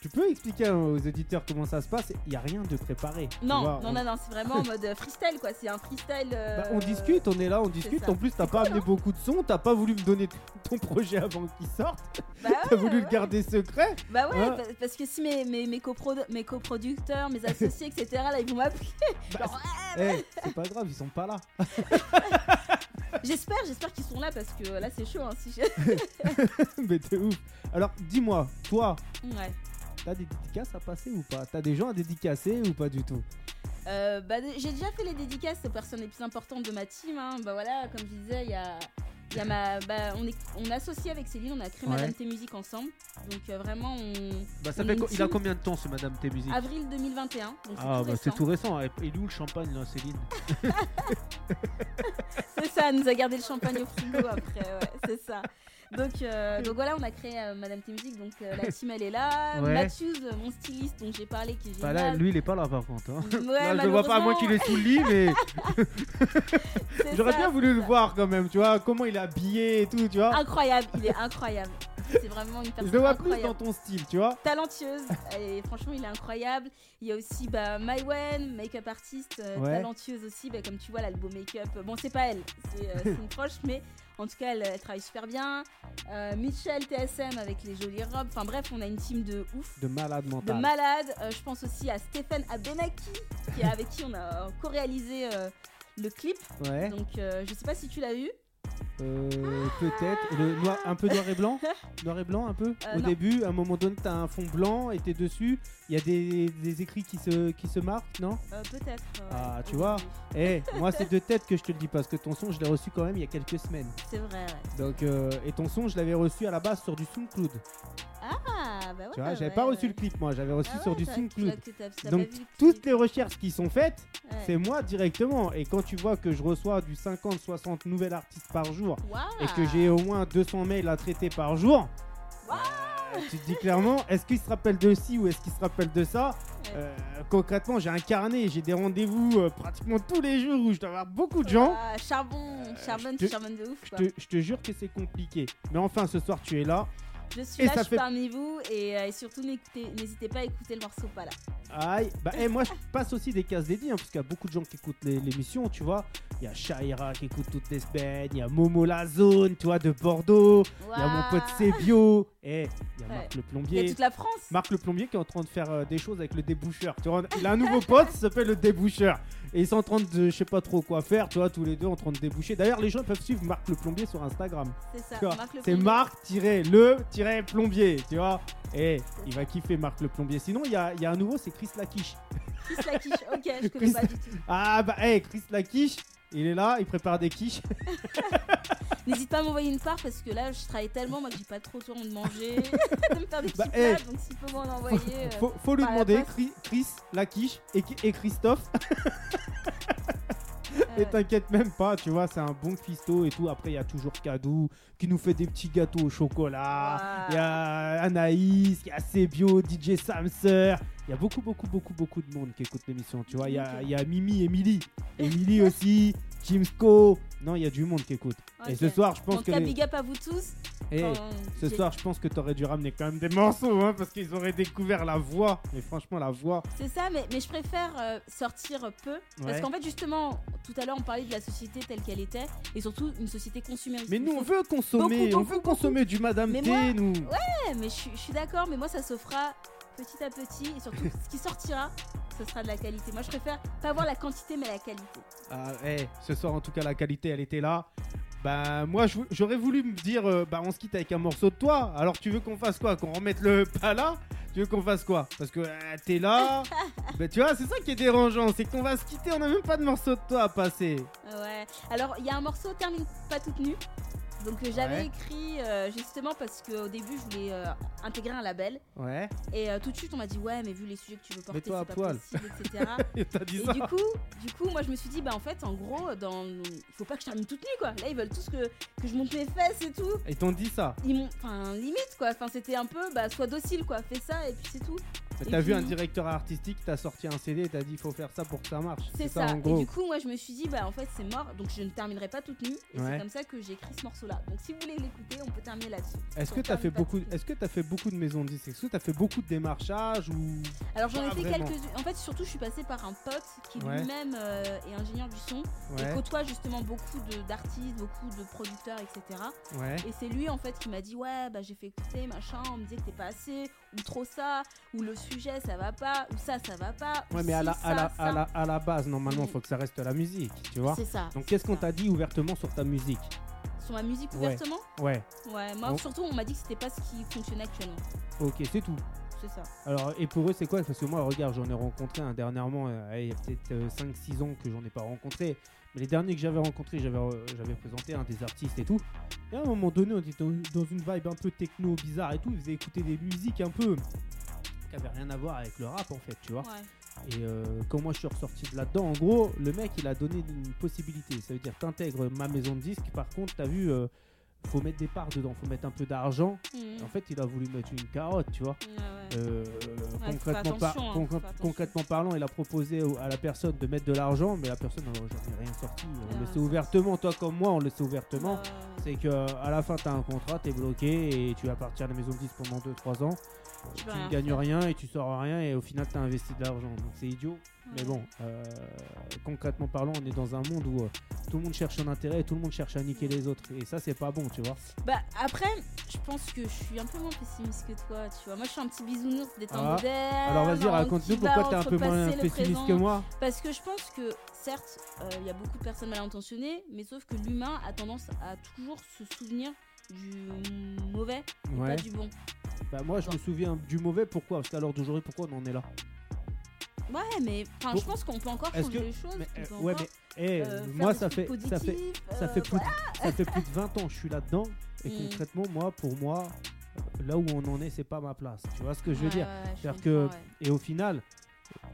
tu peux expliquer aux auditeurs comment ça se passe Il n'y a rien de préparé. Non, vois, non, on- non, non, c'est vraiment en mode euh, freestyle quoi. C'est un freestyle. euh, Bah, on discute, on est là, on discute. En plus, t'as pas amené beaucoup de sons, t'as pas voulu me donner ton projet avant qu'il sorte. Bah T'as ouais, voulu le garder secret. Bah ouais, Hein pa- parce que si mes, mes, mes, coprodu- mes coproducteurs, mes associés, etc., là, ils vont m'appeler. Bah, Genre, Eh, c'est pas grave, ils sont pas là. J'espère, j'espère qu'ils sont là parce que là, c'est chaud. Hein, si Mais t'es ouf. Alors, dis-moi, toi, Ouais. t'as des dédicaces à passer ou pas? T'as des gens à dédicacer ou pas du tout? Euh, bah, j'ai déjà fait les dédicaces aux personnes les plus importantes de ma team. hein. Bah voilà, comme je disais, il y a, il y a ma, bah, on est, on est associé avec Céline, on a créé. Madame T Musique ensemble. Donc euh, vraiment, on, Bah, ça fait co- il a combien de temps ce Madame T Musique avril 2021. Donc c'est Ah, tout bah c'est récent. tout récent. Et et nous, le champagne, là, Céline? C'est ça, elle nous a gardé le champagne au frigo après, ouais, c'est ça. Donc, euh, donc voilà, on a créé euh, Madame T Musique, donc euh, la team elle est là. Ouais. Matthews, euh, mon styliste dont j'ai parlé, qui est Bah là, lui, il est pas là par contre. hein. Ouais, Là, je le vois pas, à moins qu'il est sous le lit, mais j'aurais bien voulu le voir quand même, tu vois, comment il est habillé et tout, tu vois. Incroyable, il est incroyable. C'est vraiment une Je personne le vois plus incroyable. dans ton style, tu vois. talentueuse et franchement il est incroyable il y a aussi bah, Mywen make-up artiste Ouais. talentueuse aussi bah, comme tu vois là le beau make-up bon c'est pas elle c'est c'est une proche mais en tout cas elle, elle travaille super bien. Euh, Michel TSM avec les jolies robes. Enfin bref on a une team de ouf. De malade de mental. malades. Euh, je pense aussi à Stéphane Abenaki qui est avec qui on a co-réalisé euh, le clip. Ouais, donc euh, je sais pas si tu l'as vu. Euh, peut-être. Le noir, un peu noir et blanc. Noir et blanc, un peu. Euh, Au non. début, à un moment donné, t'as un fond blanc et t'es dessus. Il y a des, des écrits qui se, qui se marquent, non Euh, peut-être Ah, tu vois. Eh, moi, c'est de tête que je te le dis parce que ton son, je l'ai reçu quand même il y a quelques semaines. c'est vrai ouais. Donc, euh, et ton son, je l'avais reçu à la base sur du SoundCloud. ah bah ouais tu vois, j'avais ouais, pas reçu le clip, moi, j'avais reçu Ah sur du SoundCloud. Donc, toutes les recherches qui sont faites, c'est moi directement. Et quand tu vois que je reçois du 50-60 nouveaux artistes par jour et que j'ai au moins 200 mails à traiter par jour. Euh, tu te dis clairement, est-ce qu'il se rappelle de ci ou est-ce qu'il se rappelle de ça. Euh, Concrètement, j'ai un carnet, j'ai des rendez-vous euh, pratiquement tous les jours où je dois avoir beaucoup de gens. Ah, charbon, charbon, je te- charbon de ouf. Je te, je te jure que c'est compliqué. Mais enfin, ce soir, tu es là. Je suis et là, je suis fait- parmi vous et, euh, et surtout n'hésitez pas à écouter le morceau pas là. Aïe, bah eh, moi je passe aussi des cases dédiées hein, parce qu'il y a beaucoup de gens qui écoutent l'émission, tu vois. Il y a Shaira qui écoute toutes les semaines, il y a Momo La Zone, tu vois, de Bordeaux, il y a mon pote Sebio, et il y a Ouais. Marc le Il y a plombier. toute la France. Marc le plombier qui est en train de faire euh, des choses avec le déboucheur. Tu vois, il a un nouveau pote qui s'appelle le déboucheur. Et ils sont en train de, je sais pas trop quoi faire, tu vois, tous les deux en train de déboucher. D'ailleurs, les gens peuvent suivre Marc le plombier sur Instagram. C'est ça. C'est Plombier. Marc-le-plombier, tu vois. Et il va kiffer Marc le plombier. Sinon, il y a, y a un nouveau, c'est Chris Laquiche. Chris la quiche. Ok, je connais Chris- pas du tout. Ah bah, hey, Chris Laquiche, il est là, il prépare des quiches. N'hésite pas à m'envoyer une part parce que là, je travaille tellement, moi, que j'ai pas trop le temps de manger, de me faire des petits Bah, plats. hey. Donc, s'il peut m'en envoyer. euh, Faut, faut lui demander. Chris, Chris Laquiche et, et Christophe. Et t'inquiète même pas, tu vois, c'est un bon cuistot et tout. Après, il y a toujours Kadou qui nous fait des petits gâteaux au chocolat. Il y a Anaïs, il y a Sebio, DJ Samser. il y a beaucoup, beaucoup, beaucoup, beaucoup de monde qui écoute l'émission. Tu vois, il y a, y a Mimi, Emily, Emily aussi, Jimsco. Non, il y a du monde qui écoute. Et ce soir, je En pense que. cas, les- big up à vous tous. Eh, Enfin, ce soir, je pense que t'aurais dû ramener quand même des morceaux, hein, parce qu'ils auraient découvert la voix. Mais franchement, la voix. C'est ça, mais, mais je préfère euh, sortir peu. Parce qu'en fait, justement, tout à l'heure, on parlait de la société telle qu'elle était. Et surtout, une société consumériste. Mais nous, on veut consommer, Beaucoup, on veut beaucoup, consommer du Madame Mais T, moi- nous. Ouais, mais je suis- je suis d'accord, mais moi, ça se fera petit à petit. Et surtout, ce qui sortira, ce sera de la qualité. Moi, je préfère pas avoir la quantité, mais la qualité. Ah, eh, ce soir, en tout cas, la qualité, elle était là. Bah, moi, j'aurais voulu me dire, euh, bah, on se quitte avec un morceau de toi. Alors, tu veux qu'on fasse quoi? Qu'on remette le pas là? Tu veux qu'on fasse quoi? Parce que euh, t'es là. bah, tu vois, c'est ça qui est dérangeant. C'est qu'on va se quitter, on a même pas de morceau de toi à passer. Ouais. Alors, il y a un morceau termine pas toute nue. Donc, euh, j'avais Ouais. écrit euh, justement parce qu'au début, je voulais euh, intégrer un label. Ouais. Et tout de suite, on m'a dit, ouais, mais vu les sujets que tu veux porter, c'est pas poil. possible, etc. Et t'as dit Et ça du coup, du coup, moi je me suis dit, bah en fait, en gros, dans... il faut pas que je termine toute nue quoi. Là, ils veulent tous que, que je monte mes fesses et tout. Ils t'ont dit ça. Ils m'ont. Enfin, limite quoi. Enfin, c'était un peu, bah, sois docile quoi. Fais ça et puis c'est tout. T'as vu un directeur artistique, t'as sorti un CD, t'as dit, il faut faire ça pour que ça marche. C'est ça, ça. en Et du coup, moi je me suis dit, bah en fait, c'est mort. Donc je ne terminerai pas toute nue. Et Ouais. c'est comme ça que j'ai écrit ce morceau là. Donc si vous voulez l'écouter, on peut terminer là-dessus. Est-ce que t'as fait beaucoup, est-ce que t'as fait beaucoup de maisons de disques? Est-ce que t'as fait beaucoup de démarchages ou Alors j'en ai fait quelques En fait, surtout, je suis passée par un pote qui Ouais. lui-même euh, est ingénieur du son. Ouais, Et côtoie justement beaucoup d'artistes, beaucoup de producteurs, etc. Et c'est lui en fait qui m'a dit ouais bah j'ai fait écouter machin, on me disait que t'es pas assez, ou trop ça, ou le sujet ça va pas, ou ça ça va pas. ou Ouais, mais à la, à, la, ça. à, la, à la base, normalement, faut que ça reste la musique, tu vois. C'est ça. Donc, qu'est-ce qu'on t'a dit ouvertement sur ta musique? Sur ma musique ouvertement? Ouais, Ouais, moi surtout on m'a dit que c'était pas ce qui fonctionnait actuellement. ok, c'est tout. C'est ça. Alors, et pour eux, c'est quoi? Parce que moi, regarde, j'en ai rencontré un dernièrement, euh, il y a peut-être 5-6 ans que j'en ai pas rencontré. Mais les derniers que j'avais rencontrés, j'avais euh, j'avais présenté un des artistes et tout. Et à un moment donné, on était dans, une vibe un peu techno bizarre et tout. Ils faisaient écouter des musiques un peu qui avaient rien à voir avec le rap en fait, tu vois. Ouais. Et euh, quand moi je suis ressorti de là-dedans, en gros, le mec il a donné une possibilité. Ça veut dire t'intègres ma maison de disque. Par contre, t'as vu, euh, faut mettre des parts dedans, faut mettre un peu d'argent. Mhm. En fait, il a voulu mettre une carotte, tu vois. Ouais, ouais. Euh, faut concrètement, par- hein, concr- parlant, il a proposé à la personne de mettre de l'argent, mais la personne n'a jamais rien sorti. On le sait ouvertement, toi comme moi, on le sait ouvertement. C'est que euh, à la fin, tu as un contrat, tu es bloqué et tu vas partir à la maison de 10 pendant 2-3 ans. Tu ne gagnes faire. rien et tu sors rien et au final, tu as investi de l'argent. Donc c'est idiot. Mais bon, euh, concrètement parlant, on est dans un monde où euh, tout le monde cherche un intérêt et tout le monde cherche à niquer les autres. Et ça, c'est pas bon, tu vois. Bah après, je pense que je suis un peu moins pessimiste que toi, tu vois. Moi je suis un petit bisounours des temps Ah. modernes. Alors vas-y, raconte-nous pourquoi tu es un peu moins pessimiste que moi. Parce que je pense que, certes, euh, il y a beaucoup de personnes mal intentionnées, mais sauf que l'humain a tendance à toujours se souvenir du mauvais et Ouais. pas du bon. Bah, moi, je me souviens du mauvais. Pourquoi? Parce qu'à l'heure d'aujourd'hui, pourquoi on en est là? Ouais, mais Bon. je pense qu'on peut encore changer que- les choses. Mais, euh, peut ouais, encore, mais eh, euh, moi, ça fait, ça fait, ça euh, fait plus, de, voilà. ça fait plus de 20 ans que je suis là-dedans. Et Mm. concrètement, moi, pour moi, là où on en est, c'est pas ma place. Tu vois ce que je veux Ouais, dire? ouais, je que, et au final,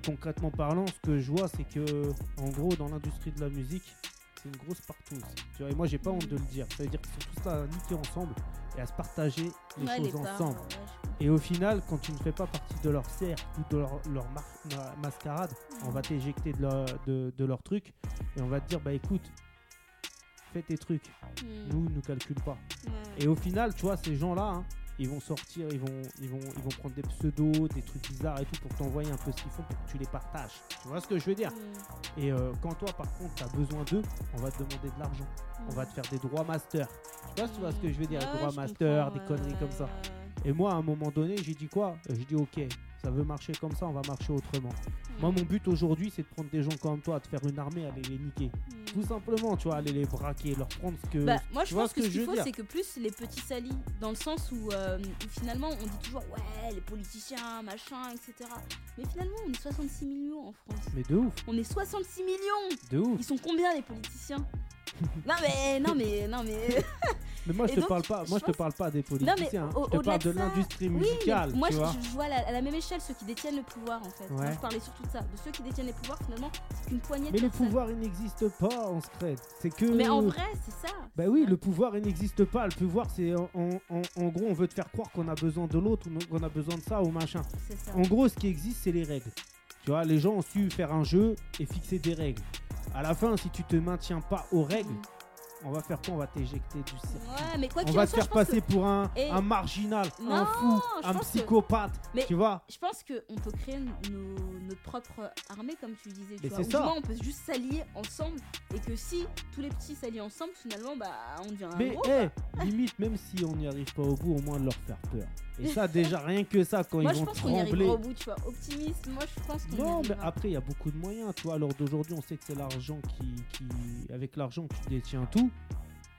concrètement parlant, ce que je vois, c'est que, en gros, dans l'industrie de la musique, c'est une grosse partouze. Tu vois, et moi, j'ai pas honte de le dire. Ça veut dire qu'ils sont tous à niquer ensemble et à se partager les Ouais, choses les parts, ensemble. ouais, je comprends. Et au final, quand tu ne fais pas partie de leur cercle ou de leur, leur mar- ma- mascarade, on va t'éjecter de, leur- de, de leur truc et on va te dire bah écoute, fais tes trucs, Mm. nous ne calcule pas. Et au final, tu vois, ces gens-là, hein, ils vont sortir, ils vont, ils, vont, ils vont prendre des pseudos, des trucs bizarres et tout pour t'envoyer un peu ce qu'ils font pour que tu les partages. Tu vois ce que je veux dire? Mm. Et euh, quand toi, par contre, tu as besoin d'eux, on va te demander de l'argent. On va te faire des droits master. Je sais pas si tu vois ce que je veux dire, Ouais, droits master, des conneries comme ça. Et moi, à un moment donné, j'ai dit quoi? J'ai dit ok, ça veut marcher comme ça, on va marcher autrement. ouais. Moi, Mm. mon but aujourd'hui, c'est de prendre des gens comme toi, de faire une armée, aller les niquer. Mm. Tout simplement, tu vois, aller les braquer, leur prendre ce que. Bah, moi je pense que, ce qu'il faut c'est que plus les petits salis dans le sens où, euh, où finalement on dit toujours ouais les politiciens machin etc mais finalement on est 66 millions en France Mais de ouf, on est 66 millions de ouf. ils sont combien les politiciens? Non mais non mais non mais Mais moi, je Et te donc, parle pas. Moi, je te parle pas des mais politiciens. au- je te parle de de l'industrie oui, mais musicale. moi tu je, vois. je vois à la, à la même échelle ceux qui détiennent le pouvoir en fait. Moi Ouais. je parlais surtout de ça, de ceux qui détiennent les pouvoirs finalement, c'est qu'une poignée Mais de le personnes. pouvoir, il n'existe pas en secret. C'est que. Mais en vrai, c'est ça. Bah oui, le pouvoir, il n'existe pas. Le pouvoir, c'est en, en- en- en gros, on veut te faire croire qu'on a besoin de l'autre ou qu'on a besoin de ça ou machin. Ça. En gros, ce qui existe, c'est les règles. Tu vois, les gens ont su faire un jeu et fixer des règles. À la fin, si tu te maintiens pas aux règles. On va faire quoi? On va t'éjecter du circuit. Ouais, mais quoi On va en te soit, faire je passer que- pour un, Et- un marginal, un fou, je un que- psychopathe. Mais- Tu vois? Je pense qu'on peut créer nos, notre propre armée, comme tu disais. Tu Mais vois. ça. on peut juste s'allier ensemble. Et que si tous les petits s'allient ensemble, finalement, bah, on devient un Mais gros. hé, limite, même si on n'y arrive pas au bout, au moins de leur faire peur. Et ça, déjà, rien que ça, quand Moi, ils je vont pense qu'on y trembler. au bout, tu vois. Optimiste, moi, je pense qu'on Non, mais après, il y a beaucoup de moyens. Tu vois, l'heure d'aujourd'hui, on sait que c'est l'argent qui, qui. Avec l'argent, tu détiens tout.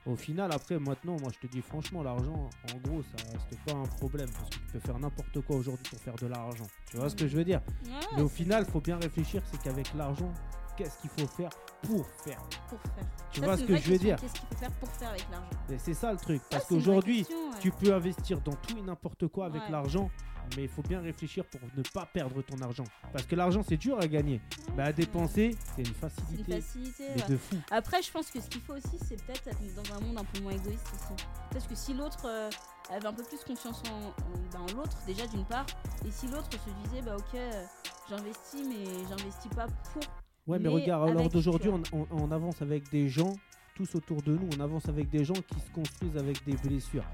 Au final, après, maintenant, moi, je te dis franchement, l'argent, en gros, ça reste pas un problème. Parce que tu peux faire n'importe quoi aujourd'hui pour faire de l'argent. Tu vois ce que je veux dire? Ouais, Mais au final, faut bien réfléchir c'est qu'avec l'argent, qu'est-ce qu'il faut faire pour faire? Pour faire. Tu Ça, vois ce que je veux dire? Qu'est-ce qu'il faut faire pour faire avec l'argent? Et C'est ça le truc. Parce qu'aujourd'hui, ouais. tu peux investir dans tout et n'importe quoi avec Ouais. l'argent. Mais il faut bien réfléchir pour ne pas perdre ton argent. Parce que l'argent, c'est dur à gagner. Mais à dépenser, c'est une facilité. facilité. Mais ouais. de fou. Après, je pense que ce qu'il faut aussi, c'est peut-être être dans un monde un peu moins égoïste aussi. Parce que si l'autre euh, avait un peu plus confiance en, en- ben, l'autre, déjà d'une part, et si l'autre se disait, bah ok, euh, j'investis, mais j'investis pas pour. Ouais, mais, Mais regarde, avec, d'aujourd'hui, tu on, on- on avance avec des gens, tous autour de nous, on avance avec des gens qui se construisent avec des blessures.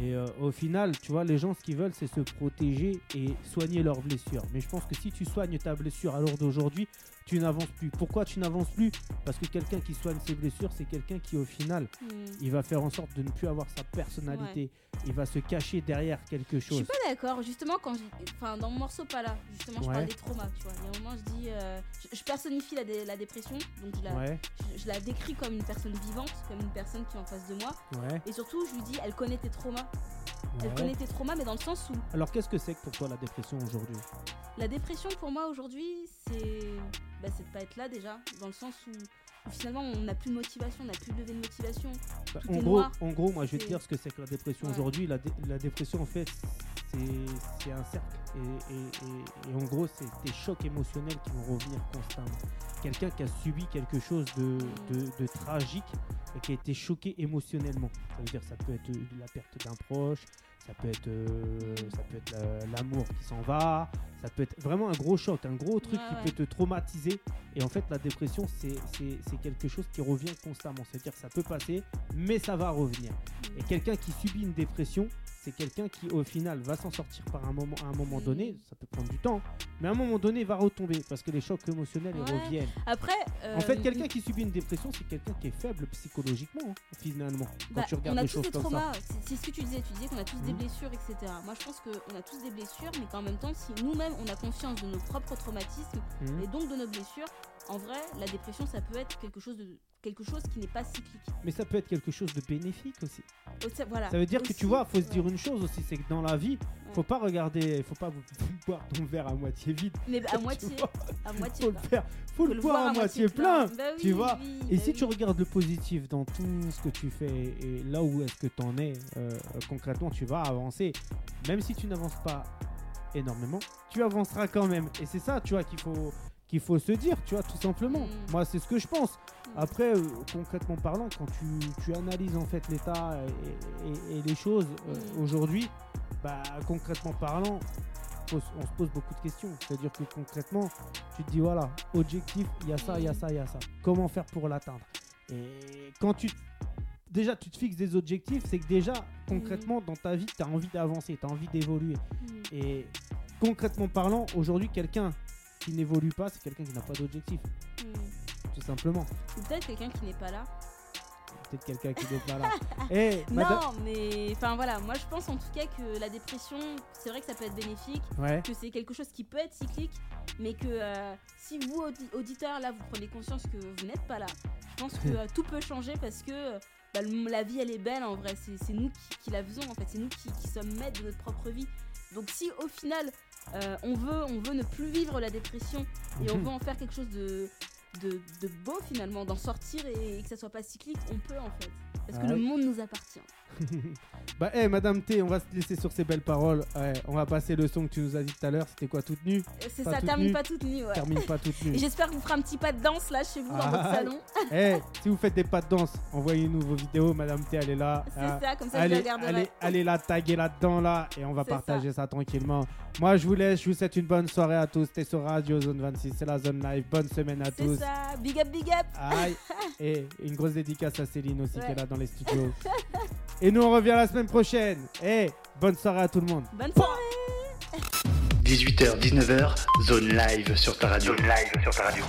Et euh, au final, tu vois, les gens, ce qu'ils veulent, c'est se protéger et soigner leurs blessures. Mais je pense que si tu soignes ta blessure à l'heure d'aujourd'hui, tu n'avances plus. Pourquoi tu n'avances plus? Parce que quelqu'un qui soigne ses blessures, c'est quelqu'un qui, au final, Hmm. il va faire en sorte de ne plus avoir sa personnalité. Il va se cacher derrière quelque Je suis chose. pas d'accord. Justement, quand enfin, dans mon morceau pas là, justement, je Ouais. parle des traumas. Tu vois, il y a un moment, je dis, euh, je, je personnifie la, dé- la dépression, donc je la, Ouais, je, je la décris comme une personne vivante, comme une personne qui est en face de moi. Et surtout, je lui dis, elle connaît tes traumas. Elle connaît tes traumas, mais dans le sens où Alors, qu'est-ce que c'est que pour toi la dépression aujourd'hui? La dépression pour moi aujourd'hui, c'est bah, c'est de pas être là déjà, dans le sens où, où finalement on n'a plus de motivation, on n'a plus de lever de motivation. Bah, en, gros, noir. en gros, moi je vais te dire ce que c'est que la dépression Ouais. aujourd'hui. La, dé- la dépression, en fait, c'est un cercle. Et, et- et- et en gros, c'est des chocs émotionnels qui vont revenir constamment. Quelqu'un qui a subi quelque chose de, de- de tragique et qui a été choqué émotionnellement. Ça veut dire ça peut être la perte d'un proche, ça peut être, euh, ça peut être euh, l'amour qui s'en va, ça peut être vraiment un gros choc, un gros truc Ouais, qui ouais. peut te traumatiser. Et en fait, la dépression, c'est quelque chose qui revient constamment. C'est-à-dire que ça peut passer, mais ça va revenir. Et quelqu'un qui subit une dépression, c'est quelqu'un qui, au final, va s'en sortir par un moment, à un moment donné. Ça peut prendre du temps, mais à un moment donné, va retomber parce que les chocs émotionnels ils reviennent. Après, euh, En fait, quelqu'un qui subit une dépression, c'est quelqu'un qui est faible psychologiquement, hein, finalement. Quand bah, tu on regardes a les tous choses des comme traumas, c'est ce que tu disais, tu disais qu'on a tous des Mhm. blessures, etc. Moi je pense qu'on a tous des blessures, mais qu'en même temps, si nous-mêmes on a conscience de nos propres traumatismes Mhm. et donc de nos blessures, en vrai, la dépression ça peut être quelque chose, de, quelque chose qui n'est pas cyclique. Mais ça peut être quelque chose de bénéfique aussi. Ça- voilà. Ça veut dire que tu vois, faut se dire ouais. une chose aussi, c'est que dans la vie, faut pas regarder, faut pas boire ton verre à moitié vide. Mais bah, à moitié, à moitié. faut le bah. faire, faut, le boire à moitié plein. Bah oui, tu vois. oui, Et bah si oui. tu regardes le positif dans tout ce que tu fais et là où est-ce que tu en es, euh, concrètement, tu vas avancer. Même si tu n'avances pas énormément, tu avanceras quand même. Et c'est ça, tu vois, qu'il faut, qu'il faut se dire, tu vois, tout simplement. Mm. Moi, c'est ce que je pense. Après, euh, concrètement parlant, quand tu, tu analyses en fait l'état et, et- et les choses euh, Mm. aujourd'hui, bah, concrètement parlant, on se pose beaucoup de questions. C'est-à-dire que concrètement, tu te dis voilà, objectif, il y a ça, il y a Mm. ça, il y a ça. Comment faire pour l'atteindre? Et quand tu déjà tu te fixes des objectifs, c'est que déjà concrètement dans ta vie, tu as envie d'avancer, tu as envie d'évoluer. Et concrètement parlant, aujourd'hui, quelqu'un qui n'évolue pas, c'est quelqu'un qui n'a pas d'objectif, Mm. tout simplement. Ou peut-être quelqu'un qui n'est pas là. Peut-être quelqu'un qui n'est pas là. Eh, madame- Non, mais enfin voilà, moi je pense en tout cas que la dépression, c'est vrai que ça peut être bénéfique, Ouais. que c'est quelque chose qui peut être cyclique, mais que euh, si vous, audi- auditeurs, là, vous prenez conscience que vous n'êtes pas là, je pense que euh, tout peut changer parce que bah, la vie, elle est belle en vrai, c'est nous qui, qui la faisons en fait, c'est nous qui, qui sommes maîtres de notre propre vie. Donc si au final, on, veut, on veut ne plus vivre la dépression et on Mhm. veut en faire quelque chose de... de, de beau finalement, d'en sortir et, que ça soit pas cyclique, on peut en fait. Parce que Ouais. le monde nous appartient. Bah, eh, Madame T, on va se laisser sur ces belles paroles. Ouais, on va passer le son que tu nous as dit tout à l'heure. C'était quoi, toute nue C'est Pas ça, toute termine nue. pas toute nue, ouais. Termine pas toute nue. Et j'espère que vous ferez un petit pas de danse là chez vous dans votre Ah, salon. Eh, si vous faites des pas de danse, envoyez-nous vos vidéos. Madame T, elle est là. C'est Ah, ça, comme ça je allez, les regarderai. allez, allez la taguer là-dedans là et on va C'est partager ça. tranquillement. Moi je vous laisse, je vous souhaite une bonne soirée à tous. C'était sur Radio Zone 26, c'est la zone live. Bonne semaine à C'est tous. ça, big up, big up. Aïe. Et une grosse dédicace à Céline aussi Ouais. qui est là dans les studios. et nous on revient la semaine prochaine. Et bonne soirée à tout le monde. Bonne soirée. 18h, 19h, zone live sur ta radio. Zone live sur ta radio.